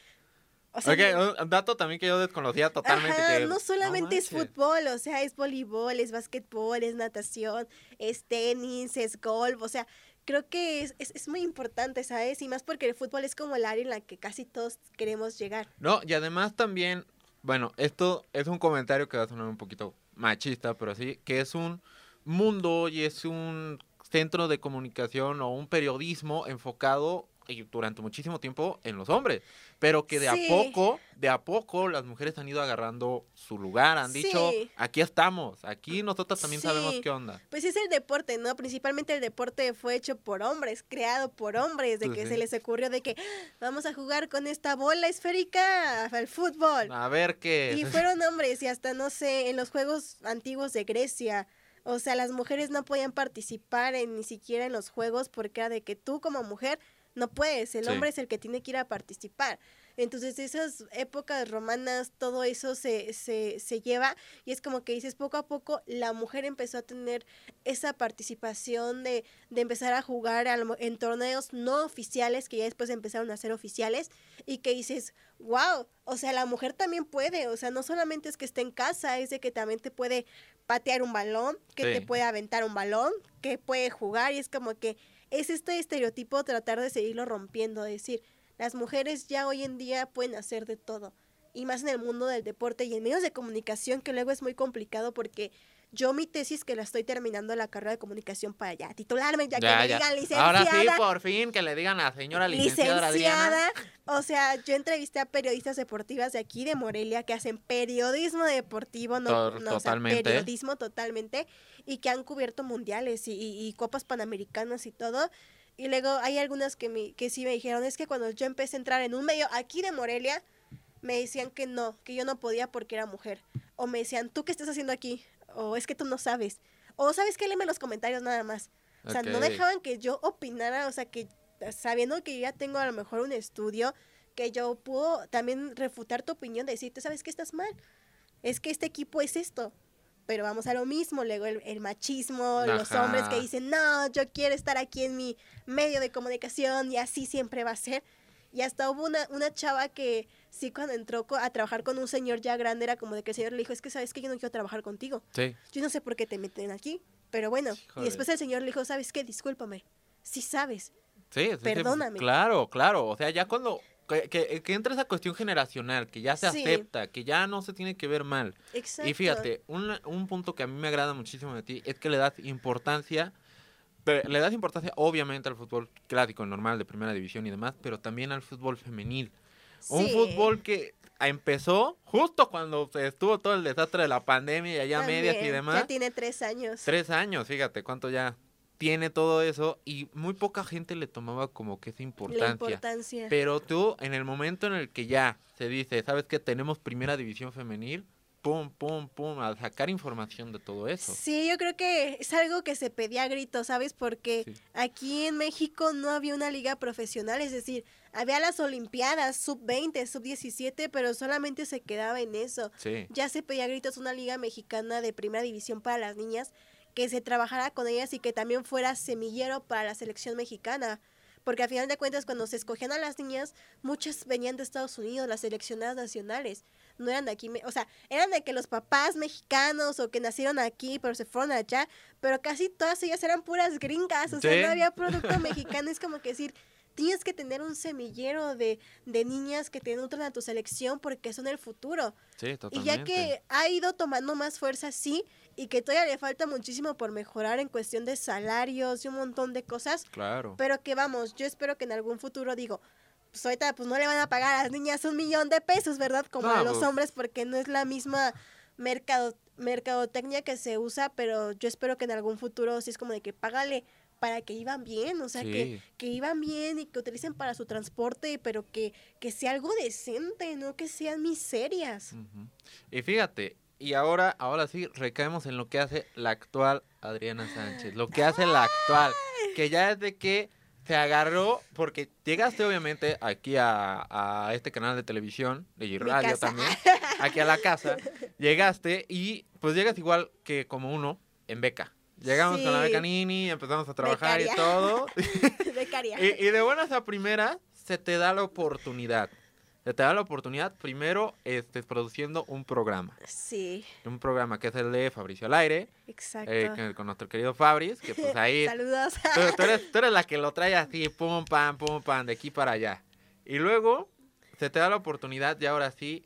O sea, un dato también que yo desconocía totalmente. Ajá, que- no solamente es fútbol, o sea, es voleibol, es básquetbol, es natación, es tenis, es golf, o sea, creo que es, es, es muy importante, ¿sabes? Y más porque el fútbol es como el área en la que casi todos queremos llegar. No, y además también, bueno, esto es un comentario que va a sonar un poquito machista, pero sí, que es un mundo y es un centro de comunicación o un periodismo enfocado y durante muchísimo tiempo en los hombres, pero que de Sí. a poco, de a poco las mujeres han ido agarrando su lugar, han dicho, aquí estamos, aquí nosotras también sabemos qué onda. Pues es el deporte, ¿no? Principalmente el deporte fue hecho por hombres, creado por hombres, de Pues que se les ocurrió de que "Ah, vamos a jugar con esta bola esférica al fútbol. A ver qué Y fueron hombres y hasta, no sé, en los juegos antiguos de Grecia. O sea, las mujeres no podían participar en, ni siquiera en los juegos porque era de que tú como mujer no puedes, el Sí. hombre es el que tiene que ir a participar. Entonces, esas épocas romanas, todo eso se, se, se lleva y es como que dices, poco a poco la mujer empezó a tener esa participación de, de empezar a jugar a en torneos no oficiales, que ya después empezaron a ser oficiales, y que dices, wow, o sea, la mujer también puede, o sea, no solamente es que esté en casa, es de que también te puede patear un balón, que Sí. te puede aventar un balón, que puede jugar, y es como que es este estereotipo tratar de seguirlo rompiendo, decir, las mujeres ya hoy en día pueden hacer de todo, y más en el mundo del deporte y en medios de comunicación, que luego es muy complicado porque yo mi tesis que la estoy terminando la carrera de comunicación para ya titularme, ya, que me digan licenciada. Ahora sí, por fin, que le digan a la señora licenciada, Adriana. O sea, yo entrevisté a periodistas deportivas de aquí de Morelia que hacen periodismo deportivo, no, no, o sea, totalmente. periodismo totalmente, y que han cubierto mundiales y, y- y copas panamericanas y todo. Y luego hay algunas que, me, que sí me dijeron, es que cuando yo empecé a entrar en un medio aquí de Morelia, me decían que no, que yo no podía porque era mujer. O me decían, ¿tú qué estás haciendo aquí? O es que tú no sabes. O sabes que léeme los comentarios nada más. O sea, no dejaban que yo opinara, o sea, que sabiendo que yo ya tengo a lo mejor un estudio, que yo puedo también refutar tu opinión, decirte, ¿sabes que estás mal? Es que este equipo es esto. Pero vamos a lo mismo, luego el, el machismo, los Ajá. hombres que dicen, no, yo quiero estar aquí en mi medio de comunicación y así siempre va a ser. Y hasta hubo una, una chava que sí cuando entró a trabajar con un señor ya grande era como de que el señor le dijo, es que sabes que yo no quiero trabajar contigo. Sí. Yo no sé por qué te meten aquí, pero bueno. Y después el señor le dijo, ¿sabes qué? Discúlpame. Sí sabes. Sí, sí, sí, Perdóname. claro, claro. O sea, ya cuando. Que, que, que entra esa cuestión generacional, que ya se Sí. acepta, que ya no se tiene que ver mal. Exacto. Y fíjate, un, un punto que a mí me agrada muchísimo de ti es que le das importancia. pero le das importancia, obviamente, al fútbol clásico, normal, de primera división y demás, pero también al fútbol femenil. Un fútbol que empezó justo cuando se estuvo todo el desastre de la pandemia y allá medias y También, demás. Ya tiene tres años. Tres años, fíjate cuánto ya tiene todo eso y muy poca gente le tomaba como que esa La importancia. importancia. Pero tú, en el momento en el que ya se dice, ¿sabes que Tenemos primera división femenil, pum, pum, pum, a sacar información de todo eso. Sí, yo creo que es algo que se pedía a gritos, ¿sabes? Porque Sí. aquí en México no había una liga profesional, es decir, había las Olimpiadas sub-20, sub-17, pero solamente se quedaba en eso. Sí, Ya se pedía a gritos una liga mexicana de primera división para las niñas, que se trabajara con ellas y que también fuera semillero para la selección mexicana. Porque al final de cuentas, cuando se escogían a las niñas, muchas venían de Estados Unidos, las seleccionadas nacionales. No eran de aquí, o sea, eran de que los papás mexicanos o que nacieron aquí, pero se fueron allá, pero casi todas ellas eran puras gringas, o Sí. sea, no había <laughs> producto mexicano. Es como que decir, tienes que tener un semillero de, de niñas que te nutran a tu selección porque son el futuro. sí, Y totalmente. ya que ha ido tomando más fuerza, sí, y que todavía le falta muchísimo por mejorar en cuestión de salarios y un montón de cosas, Claro. pero que vamos, yo espero que en algún futuro, digo, pues ahorita pues no le van a pagar a las niñas un millón de pesos, ¿verdad? Como a los hombres, porque no es la misma mercado, mercadotecnia que se usa, pero yo espero que en algún futuro sí es como de que págale para que iban bien, o sea, que, Sí. que iban bien y que utilicen para su transporte, pero que, que sea algo decente, no que sean miserias. Y fíjate, y ahora, ahora sí recaemos en lo que hace la actual Adriana Sánchez. Lo que hace la actual, que ya es de que se agarró, porque llegaste obviamente aquí a, a este canal de televisión, de radio también, aquí a la casa, llegaste y pues llegas igual que como uno en beca. Llegamos con la beca Nini, empezamos a trabajar y todo. <laughs> Becaria. Y, y de buenas a primeras, se te da la oportunidad. Se te da la oportunidad, primero, este, produciendo un programa. Sí, Un programa que es el de Fabricio al Aire, exacto. eh, que- con nuestro querido Fabris, que pues ahí... <laughs> Saludos. tú, tú eres, tú eres la que lo trae así, pum, pam, pum, pam, de aquí para allá. Y luego, se te da la oportunidad, ya ahora sí,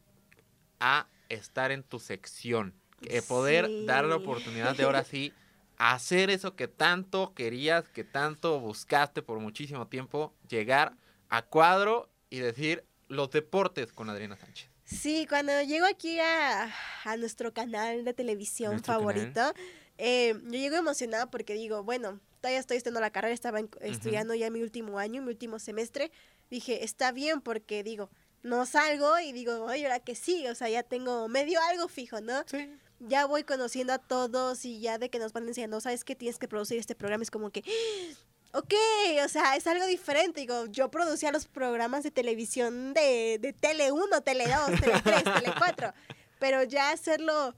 a estar en tu sección. eh, poder dar la oportunidad de ahora sí hacer eso que tanto querías, que tanto buscaste por muchísimo tiempo, llegar a cuadro y decir los deportes con Adriana Sánchez. Sí, cuando llego aquí a, a nuestro canal de televisión favorito, eh, yo llego emocionada porque digo, bueno, todavía estoy estudiando la carrera, estaba en- estudiando ya mi último año, mi último semestre. Dije, está bien porque digo, no salgo y digo, oye, ahora que sí, o sea, ya tengo medio algo fijo, ¿no? Sí. Ya voy conociendo a todos y ya de que nos van enseñando, sabes que tienes que producir este programa, es como que, ok, o sea, es algo diferente. Digo, yo producía los programas de televisión de, de Tele 1, Tele 2, Tele 3, Tele <laughs> 4, pero ya hacerlo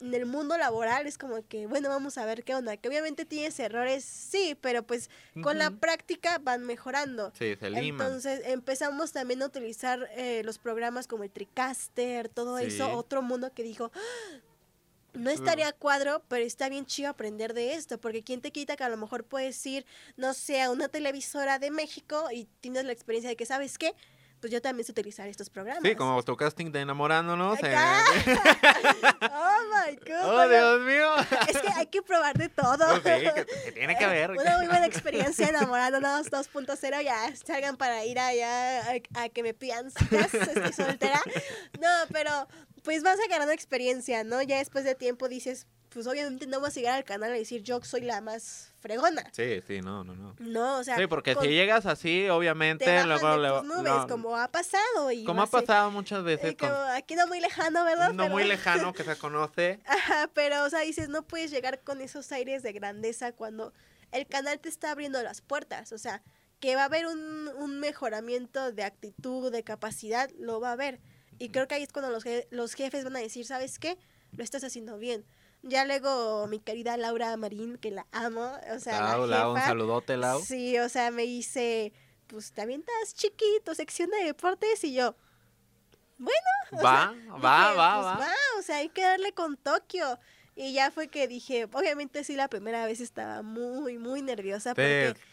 en el mundo laboral es como que, bueno, vamos a ver qué onda, que obviamente tienes errores, sí, pero pues con la práctica van mejorando. Sí, se liman. Entonces empezamos también a utilizar eh, los programas como el Tricaster, todo Sí. eso, otro mundo que dijo, "Ah, no estaría a cuadro, pero está bien chido aprender de esto, porque quién te quita que a lo mejor puedes ir, no sé, a una televisora de México y tienes la experiencia de que, ¿sabes qué? Pues yo también sé utilizar estos programas. Sí, como tu casting de enamorándonos. eh. <laughs> Oh my god. ¡Oh, Dios mío! es que hay que probar de todo. Que tiene que ver. Una muy buena experiencia enamorándonos 2.0. Ya salgan para ir allá a, a que me pidan citas. Estoy soltera. No, pero pues vas agarrando experiencia, ¿no? Ya después de tiempo dices, pues obviamente no vas a llegar al canal a decir yo soy la más fregona. Sí, sí, no, no, no. No, o sea. Sí, porque con- si llegas así, obviamente, te luego le- tus nubes, no, como ha pasado. Y como ha pasado muchas eh, veces, como aquí no muy lejano, ¿verdad? no Pero- muy lejano que se conoce. <laughs> Ajá, pero, o sea, dices, no puedes llegar con esos aires de grandeza cuando el canal te está abriendo las puertas. O sea, que va a haber un, un mejoramiento de actitud, de capacidad, lo va a haber. Y creo que ahí es cuando los, je- los jefes van a decir, ¿sabes qué? Lo estás haciendo bien. Ya luego mi querida Laura Marín, que la amo, o sea, Lau, la Lau, un jefa, saludote, Lau. Sí, o sea, me dice, pues también estás chiquito, sección de deportes, y yo, o Va, sea, va, dije, va, pues va. o sea, hay que darle con Tokio. Y ya fue que dije, obviamente sí, la primera vez estaba muy, muy nerviosa Pero- porque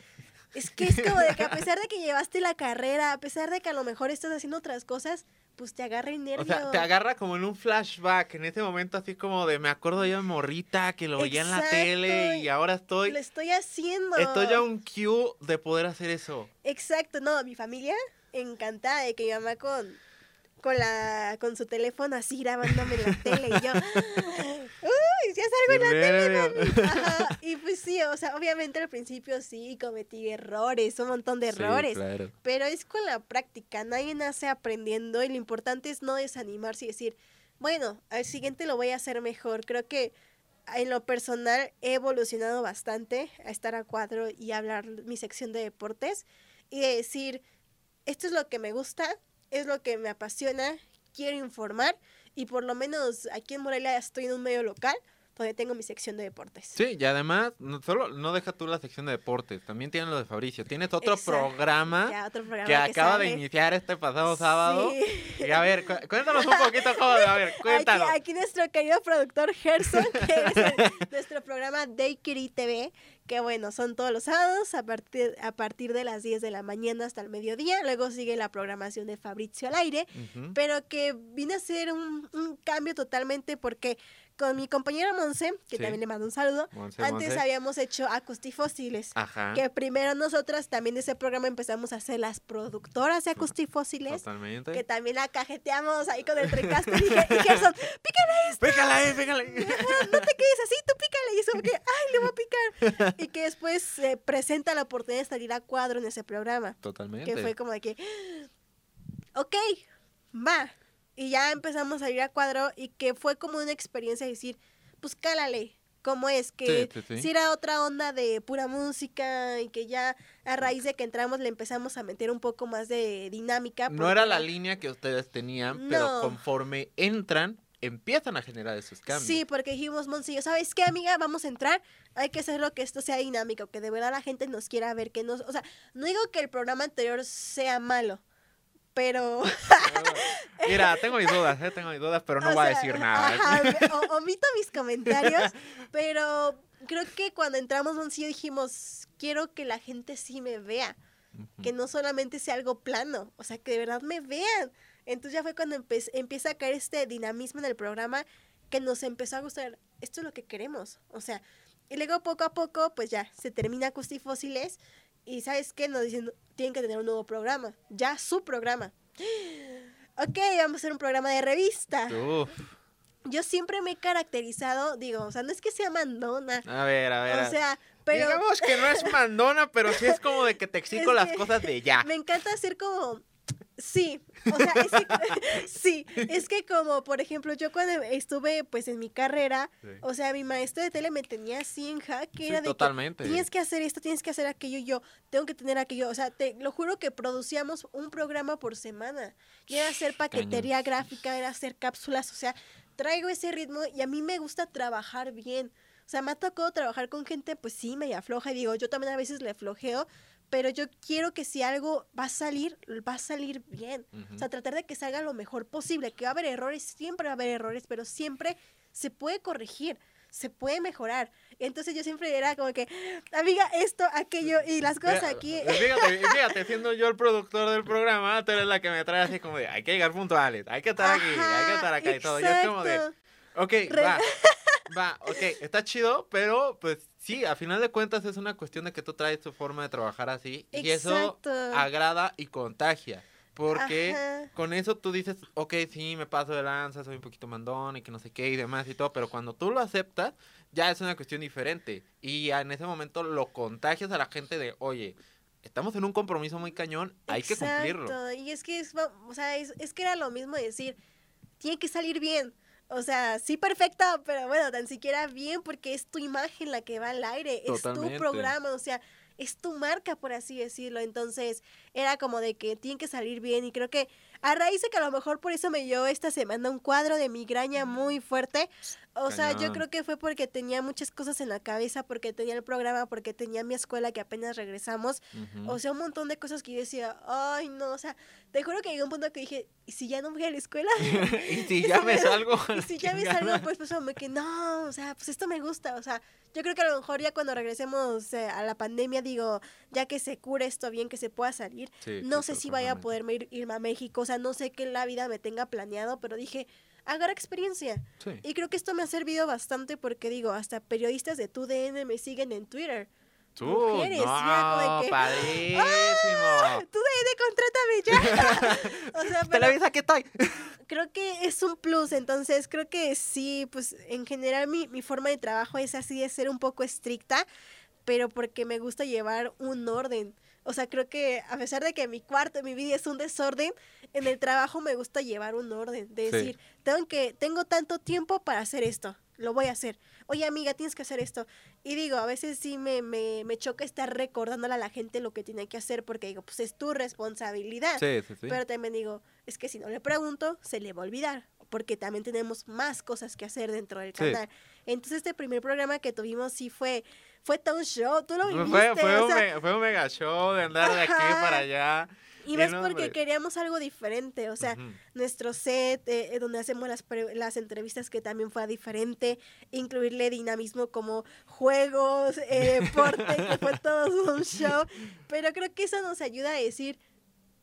<laughs> es que es como de que a pesar de que llevaste la carrera, a pesar de que a lo mejor estás haciendo otras cosas, pues te agarra el nervio. O sea, te agarra como en un flashback, en ese momento así como de me acuerdo yo de morrita que lo veía en la tele y ahora estoy Lo estoy haciendo. estoy a un cue de poder hacer eso. Exacto, no, mi familia encantada de que mi mamá con con la con su teléfono así grabándome la tele y yo <laughs> uy ya salgo en la tele mami". <laughs> Ajá, y pues sí o sea obviamente al principio sí cometí errores un montón de Sí, errores claro. pero es con la práctica nadie nace aprendiendo y lo importante es no desanimarse y decir bueno al siguiente lo voy a hacer mejor creo que en lo personal he evolucionado bastante a estar a cuadro y hablar mi sección de deportes y de decir, esto es lo que me gusta, es lo que me apasiona, quiero informar y por lo menos aquí en Morelia estoy en un medio local donde tengo mi sección de deportes. Sí, y además, no, solo no deja tú la sección de deportes, también tienes lo de Fabricio. Tienes otro programa Ya, otro programa que acaba de iniciar este pasado sábado. Sí. Y a ver, cu- cuéntanos un poquito <laughs> cómo, a ver, cuéntanos. Aquí, aquí nuestro querido productor Gerson, que es el- <laughs> nuestro programa Daycare TV, que bueno, son todos los sábados a partir, a partir de las 10 de la mañana hasta el mediodía. Luego sigue la programación de Fabrizio al aire, pero que vino a ser un, un cambio totalmente porque con mi compañera Monse, que Sí. también le mando un saludo, Monse, antes Monse. habíamos hecho Acustifósiles. Ajá. Que primero nosotras también de ese programa empezamos a ser las productoras de Acustifósiles. Totalmente. Que también la cajeteamos ahí con el trecaste y, y Gerson, pícale esto, Pégala ahí, pégala ahí. no te quedes así, tú pícale. Y eso que, ay, le voy a picar. Y que después se presenta la oportunidad de salir a cuadro en ese programa. Totalmente. Que fue como de que, ok, va. Y ya empezamos a ir a cuadro y que fue como una experiencia de decir, pues cálale, ¿cómo es? Que Sí, sí, sí. si era otra onda de pura música y que ya a raíz de que entramos le empezamos a meter un poco más de dinámica. No era la línea que ustedes tenían, pero conforme entran, empiezan a generar esos cambios. Sí, porque dijimos, Monsillo, ¿sabes qué, amiga? Vamos a entrar, hay que hacerlo que esto sea dinámico, que de verdad la gente nos quiera ver, que nos... O sea, no digo que el programa anterior sea malo, pero... <laughs> Mira, tengo mis dudas, ¿eh? tengo mis dudas, pero no o voy a decir nada. ajá, <laughs> o- omito mis comentarios, pero creo que cuando entramos, Monsillo, dijimos, quiero que la gente sí me vea, que no solamente sea algo plano, o sea, que de verdad me vean. Entonces ya fue cuando empieza a caer este dinamismo en el programa que nos empezó a gustar. Esto es lo que queremos, o sea, y luego poco a poco, pues ya se termina Acustifósiles, Y ¿sabes qué? Nos dicen, tienen que tener un nuevo programa. Ya, su programa. <gasps> Ok, vamos a hacer un programa de revista. Uf. Yo siempre me he caracterizado, digo, o sea, no es que sea mandona. A ver, a ver. O sea, pero Digamos que no es mandona, pero sí es como de que te exijo <laughs> Es las cosas de ya. me encanta hacer como... Sí, o sea, es que, <laughs> sí, es que como, por ejemplo, yo cuando estuve, pues, en mi carrera, Sí. o sea, mi maestro de tele me tenía así en jaque, Sí, era de que totalmente. tienes que hacer esto, tienes que hacer aquello, y yo tengo que tener aquello, o sea, te lo juro que producíamos un programa por semana, y era hacer paquetería gráfica, era hacer cápsulas, o sea, traigo ese ritmo y a mí me gusta trabajar bien. O sea, me ha tocado trabajar con gente, pues sí, media afloja. Y digo, yo también a veces le flojeo, pero yo quiero que si algo va a salir, va a salir bien. Ujú. O sea, tratar de que salga lo mejor posible. Que va a haber errores, siempre va a haber errores, pero siempre se puede corregir, se puede mejorar. Entonces yo siempre era como que, amiga, esto, aquello, y las cosas Mira, aquí. Fíjate, fíjate, siendo yo el productor del programa, tú eres la que me trae así como de, hay que llegar puntuales, hay que estar aquí, hay que Ajá, estar acá y todo. Yo es como de, exacto. Ok, Re- va, <laughs> va, ok, está chido, pero pues sí, a final de cuentas es una cuestión de que tú traes tu forma de trabajar así y eso Exacto. agrada y contagia. Porque Ajá. con eso tú dices, ok, sí, me paso de lanza, soy un poquito mandón y que no sé qué y demás y todo, pero cuando tú lo aceptas, ya es una cuestión diferente. Y en ese momento lo contagias a la gente de, oye, estamos en un compromiso muy cañón, hay que cumplirlo. Exacto, Y es que es, o sea, es, es que era lo mismo decir, tiene que salir bien. O sea, sí perfecta, pero bueno, tan siquiera bien porque es tu imagen la que va al aire, es tu programa, o sea, es tu marca, por así decirlo. Entonces, era como de que tiene que salir bien y creo que a raíz de que a lo mejor por eso me dio esta semana un cuadro de migraña muy fuerte, o sea, yo Cañón. creo que fue porque tenía muchas cosas en la cabeza, porque tenía el programa, porque tenía mi escuela que apenas regresamos. Ujú. O sea, un montón de cosas que yo decía, ay, no, o sea, te juro que llegó un punto que dije, ¿y si ya no voy a la escuela? <laughs> y si <laughs> ya me salgo. <laughs> y si ya me salgo, pues, pues, como que no, o sea, pues esto me gusta, o sea, yo creo que a lo mejor ya cuando regresemos eh, a la pandemia, digo, ya que se cure esto bien, que se pueda salir, Sí, no sé si vaya a poderme ir, irme a México, o sea, no sé qué la vida me tenga planeado, pero dije, agarra experiencia. Sí. Y creo que esto me ha servido bastante porque digo, hasta periodistas de TUDN me siguen en Twitter. Tú, mujeres, no, ya que, padrísimo. TUDN, contrátame ya. <laughs> o sea, pero Televisa, ¿qué estoy? creo que es un plus, entonces creo que sí, pues en general mi, mi forma de trabajo es así de ser un poco estricta, pero porque me gusta llevar un orden. O sea, creo que a pesar de que mi cuarto, mi vida es un desorden, en el trabajo me gusta llevar un orden, de Sí. decir, tengo que tengo tanto tiempo para hacer esto, lo voy a hacer. Oye, amiga, tienes que hacer esto. Y digo, a veces sí me, me, me choca estar recordándole a la gente lo que tiene que hacer porque digo, pues es tu responsabilidad. Sí, sí, sí. Pero también digo, es que si no le pregunto, se le va a olvidar, porque también tenemos más cosas que hacer dentro del canal. Entonces este primer programa que tuvimos sí fue, fue todo un show, tú lo viviste, fue, fue o un mega, fue un mega show de andar de aquí Ajá. para allá. y no, porque queríamos algo diferente, o sea, nuestro set, eh, eh, donde hacemos las, pre- las entrevistas que también fue diferente, incluirle dinamismo como juegos, eh, <laughs> deporte, que fue todo un show, pero creo que eso nos ayuda a decir,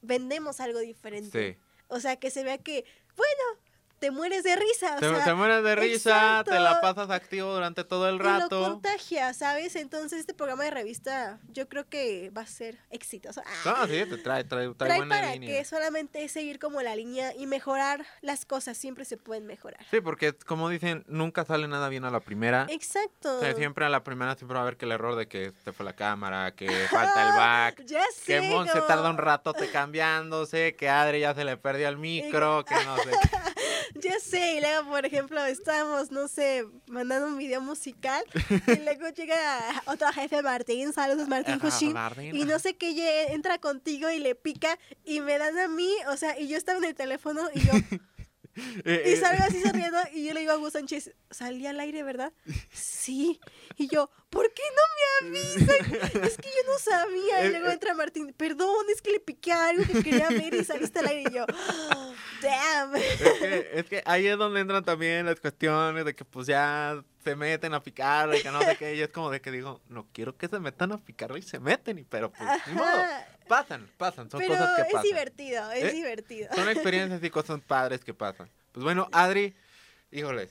vendemos algo diferente. Sí. O sea, que se vea que, bueno, te mueres de risa. O Te, sea, te mueres de risa, te la pasas activo durante todo el y lo rato. contagia, ¿sabes? Entonces este programa de revista yo creo que va a ser exitoso. Ah, No, sí, te trae, trae, trae, trae buena para línea. que solamente es seguir como la línea y mejorar las cosas, siempre se pueden mejorar. Sí, porque como dicen, nunca sale nada bien a la primera. Exacto. O sea, siempre a la primera siempre va a haber que el error de que te fue la cámara, que <laughs> falta el back, <laughs> Ya sé. que Mon se tarda un ratote cambiándose, que Adri ya se le perdió el micro, que no sé. <laughs> Ya sé, y luego, por ejemplo, estábamos, no sé, mandando un video musical y <laughs> luego llega otro jefe, Martín, saludos Martín Martín. y no sé qué, lle- entra contigo y le pica y me dan a mí, o sea, y yo estaba en el teléfono y yo, <laughs> y eh, salgo así <laughs> sonriendo y yo le digo a Gus Sánchez, salí al aire, ¿verdad? Sí. Y yo, ¿por qué no me avisan? Es que yo no sabía. Y Eh, luego eh. entra Martín, perdón, es que le piqué algo que quería ver y saliste al aire y yo, "Oh, <gasps> damn. Es que, es que ahí es donde entran también las cuestiones de que pues ya se meten a picar y que no sé qué. Y es como de que digo, no quiero que se metan a picar y se meten. Y pero pues ni modo. Pasan, pasan, son Pero cosas que es pasan. divertido, es ¿Eh? divertido. Son experiencias y cosas padres que pasan. Pues bueno, Adri, híjoles,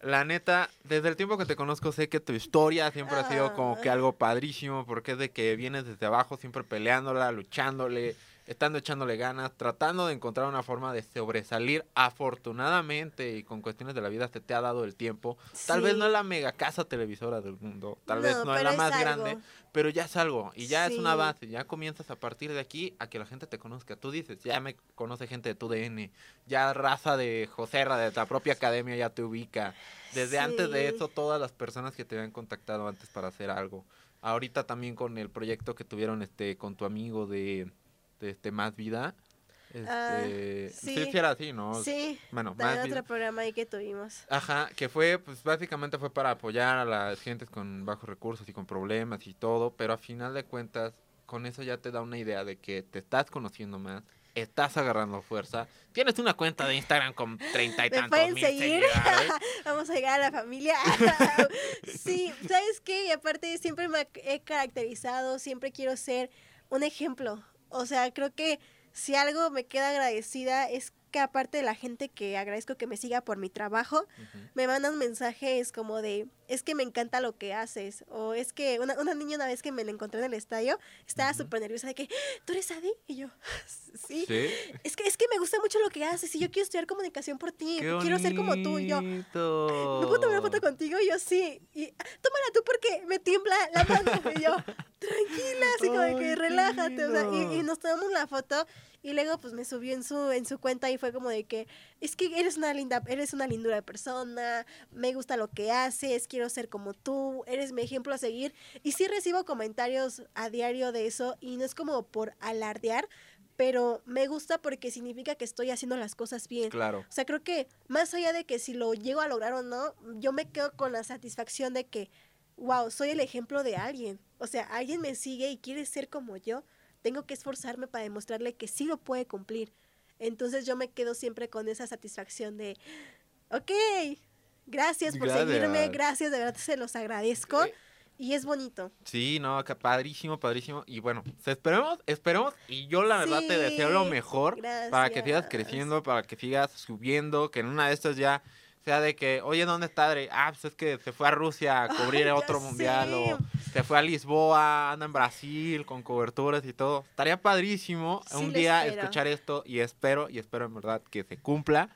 La neta, desde el tiempo que te conozco sé que tu historia siempre ha sido como que Ah. algo padrísimo, porque es de que vienes desde abajo siempre peleándola, luchándole, estando echándole ganas, tratando de encontrar una forma de sobresalir. Afortunadamente y con cuestiones de la vida se te ha dado el tiempo. Tal vez no es la mega casa televisora del mundo, tal vez No, es la es más algo. grande, pero ya es algo y ya es una Sí. base, ya comienzas a partir de aquí a que la gente te conozca. Tú dices, ya me conoce gente de tu DN, ya raza de Joserra, de la propia academia ya te ubica. Desde antes de eso, todas las personas que te habían contactado antes para hacer algo. Ahorita también con el proyecto que tuvieron este con tu amigo de, de este Más Vida. Ah, Este, sí. sí. sí era así, ¿no? Sí, Bueno, Más Vida. otro programa ahí que tuvimos. Ajá, que fue, pues básicamente fue para apoyar a las gentes con bajos recursos y con problemas y todo, pero a final de cuentas, con eso ya te da una idea de que te estás conociendo más, estás agarrando fuerza, tienes una cuenta de Instagram con treinta y ¿Me tantos pueden mil seguir? seguidores. <laughs> Vamos a llegar a la familia. <laughs> sí, ¿sabes qué? Y aparte siempre me he caracterizado, siempre quiero ser un ejemplo. O sea, creo que si algo me queda agradecida es que aparte de la gente que agradezco que me siga por mi trabajo, me mandan mensajes como de, es que me encanta lo que haces, o es que una, una niña una vez que me la encontré en el estadio, estaba Ujú. súper nerviosa de que, ¿tú eres Adi? Y yo, <laughs> sí. Sí. Es que, es que me gusta mucho lo que haces y yo quiero estudiar comunicación por ti, Qué quiero ser como tú. Y yo. ¿me puedo tomar una foto contigo? Y yo, sí. Y, "Ah, tómala tú porque me tiembla la mano. Y yo, <laughs> tranquila, así como de que relájate. O sea, y, nos tomamos la foto y luego pues me subió en su, en su cuenta y fue como de que, es que eres una linda, eres una lindura de persona, me gusta lo que haces, quiero ser como tú, eres mi ejemplo a seguir. Y sí recibo comentarios a diario de eso y no es como por alardear, pero me gusta porque significa que estoy haciendo las cosas bien. Claro. O sea, creo que más allá de que si lo llego a lograr o no, yo me quedo con la satisfacción de que, wow, soy el ejemplo de alguien. O sea, alguien me sigue y quiere ser como yo. Tengo que esforzarme para demostrarle que sí lo puede cumplir. Entonces yo me quedo siempre con esa satisfacción de, ok, gracias por seguirme, Gracias. gracias, de verdad se los agradezco. Eh, Y es bonito. Sí, no, acá padrísimo, padrísimo. Y bueno, esperemos, esperemos. Y yo la verdad te deseo lo mejor para que sigas gracias. creciendo, para que sigas subiendo, que en una de estas ya sea de que, oye, ¿dónde está Adri? Ah, pues es que se fue a Rusia a cubrir Ay, otro mundial o se fue a Lisboa, anda en Brasil con coberturas y todo. Estaría padrísimo Sí, un día espero. escuchar esto y espero, y espero en verdad que se cumpla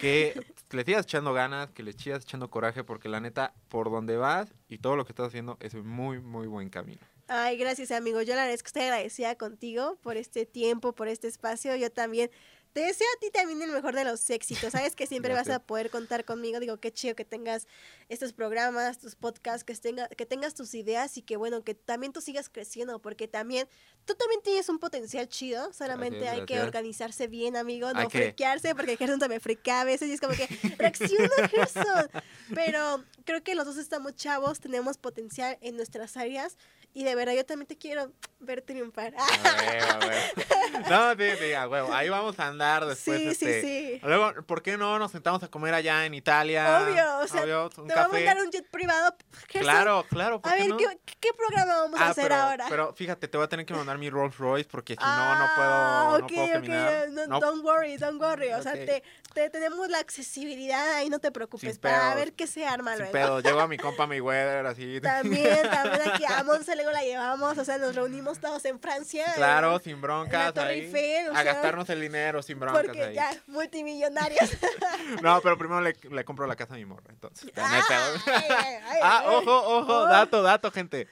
que le sigas echando ganas, que le sigas echando coraje, porque la neta, por donde vas y todo lo que estás haciendo es un muy, muy buen camino. Ay, gracias, amigo. Yo la verdad es que estoy agradecida contigo por este tiempo, por este espacio. Yo también te deseo a ti también el mejor de los éxitos. Sabes que siempre vas a poder contar conmigo. Digo, qué chido que tengas estos programas, tus podcasts, que, tenga, que tengas tus ideas y que, bueno, que también tú sigas creciendo, porque también tú también tienes un potencial chido. Solamente Gracias, hay que organizarse bien, amigo. No friquearse, porque Gerson también friquea a veces y es como que reacciona, Gerson. Pero creo que los dos estamos chavos, tenemos potencial en nuestras áreas y de verdad yo también te quiero ver triunfar. A ver, a ver. <laughs> No, sí, sí, a huevo. Ahí vamos a andar después. sí, este, sí, sí. Luego, ¿por qué no nos sentamos a comer allá en Italia? Obvio, o sea, Obvio, un Te vamos a mandar un jet privado. Gerson. Claro, claro. ¿por A qué ver, no? ¿qué, qué programa vamos a Ah, hacer pero, ahora? Pero fíjate, te voy a tener que mandar mi Rolls Royce porque si Ah, no, no puedo, ok, no puedo caminar. no, No, Don't worry, don't worry. O sea, te, te tenemos la accesibilidad ahí, no te preocupes. Sin para pedos. ver qué se arma sin luego. pedo. Llego a mi <laughs> compa Mayweather así. También, también aquí a Monse luego la llevamos, o sea, nos reunimos todos en Francia. Claro, sin broncas Torre ahí. Eiffel, o a sea, gastarnos el dinero sin broncas porque ahí. ya, multimillonarios. <laughs> No, pero primero le, le compro la casa a mi morra, entonces. Ay, ay, ay, ah, ojo, ojo, Oh. dato, dato, gente.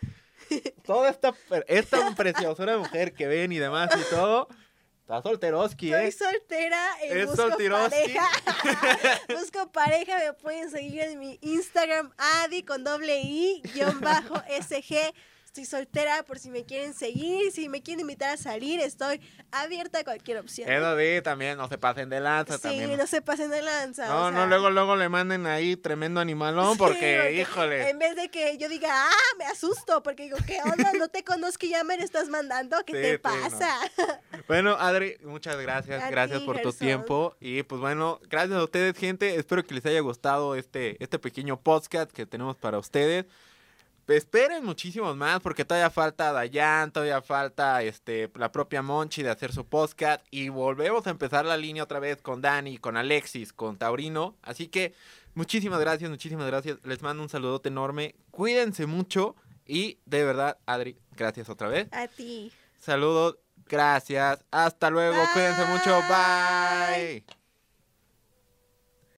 Toda esta, esta preciosura mujer que ven y demás y todo, está solteroski, Soy ¿eh? soltera y Es busco pareja. <laughs> busco pareja, me pueden seguir en mi Instagram, Adi con doble I, guion bajo SG. Estoy soltera por si me quieren seguir, si me quieren invitar a salir, estoy abierta a cualquier opción. Eso sí, también, no se pasen de lanza Sí, también. no se pasen de lanza. No, o no, luego, luego le manden ahí tremendo animalón sí, porque, híjole. En vez de que yo diga, ah, me asusto, porque digo, ¿qué onda? No te conozco y ya me lo estás mandando, ¿qué Sí, te no. pasa? <laughs> Bueno, Adri, muchas gracias, A gracias ti, por tu tiempo y pues bueno, gracias a ustedes, gente. Espero que les haya gustado este este pequeño podcast que tenemos para ustedes esperen muchísimos más porque todavía falta Dayan, todavía falta este, la propia Monchi de hacer su podcast y volvemos a empezar la línea otra vez con Dani, con Alexis, con Taurino. Así que muchísimas gracias, muchísimas gracias. Les mando un saludote enorme. Cuídense mucho y de verdad, Adri, gracias otra vez. A ti. Saludos, gracias. Hasta luego, cuídense mucho. Bye.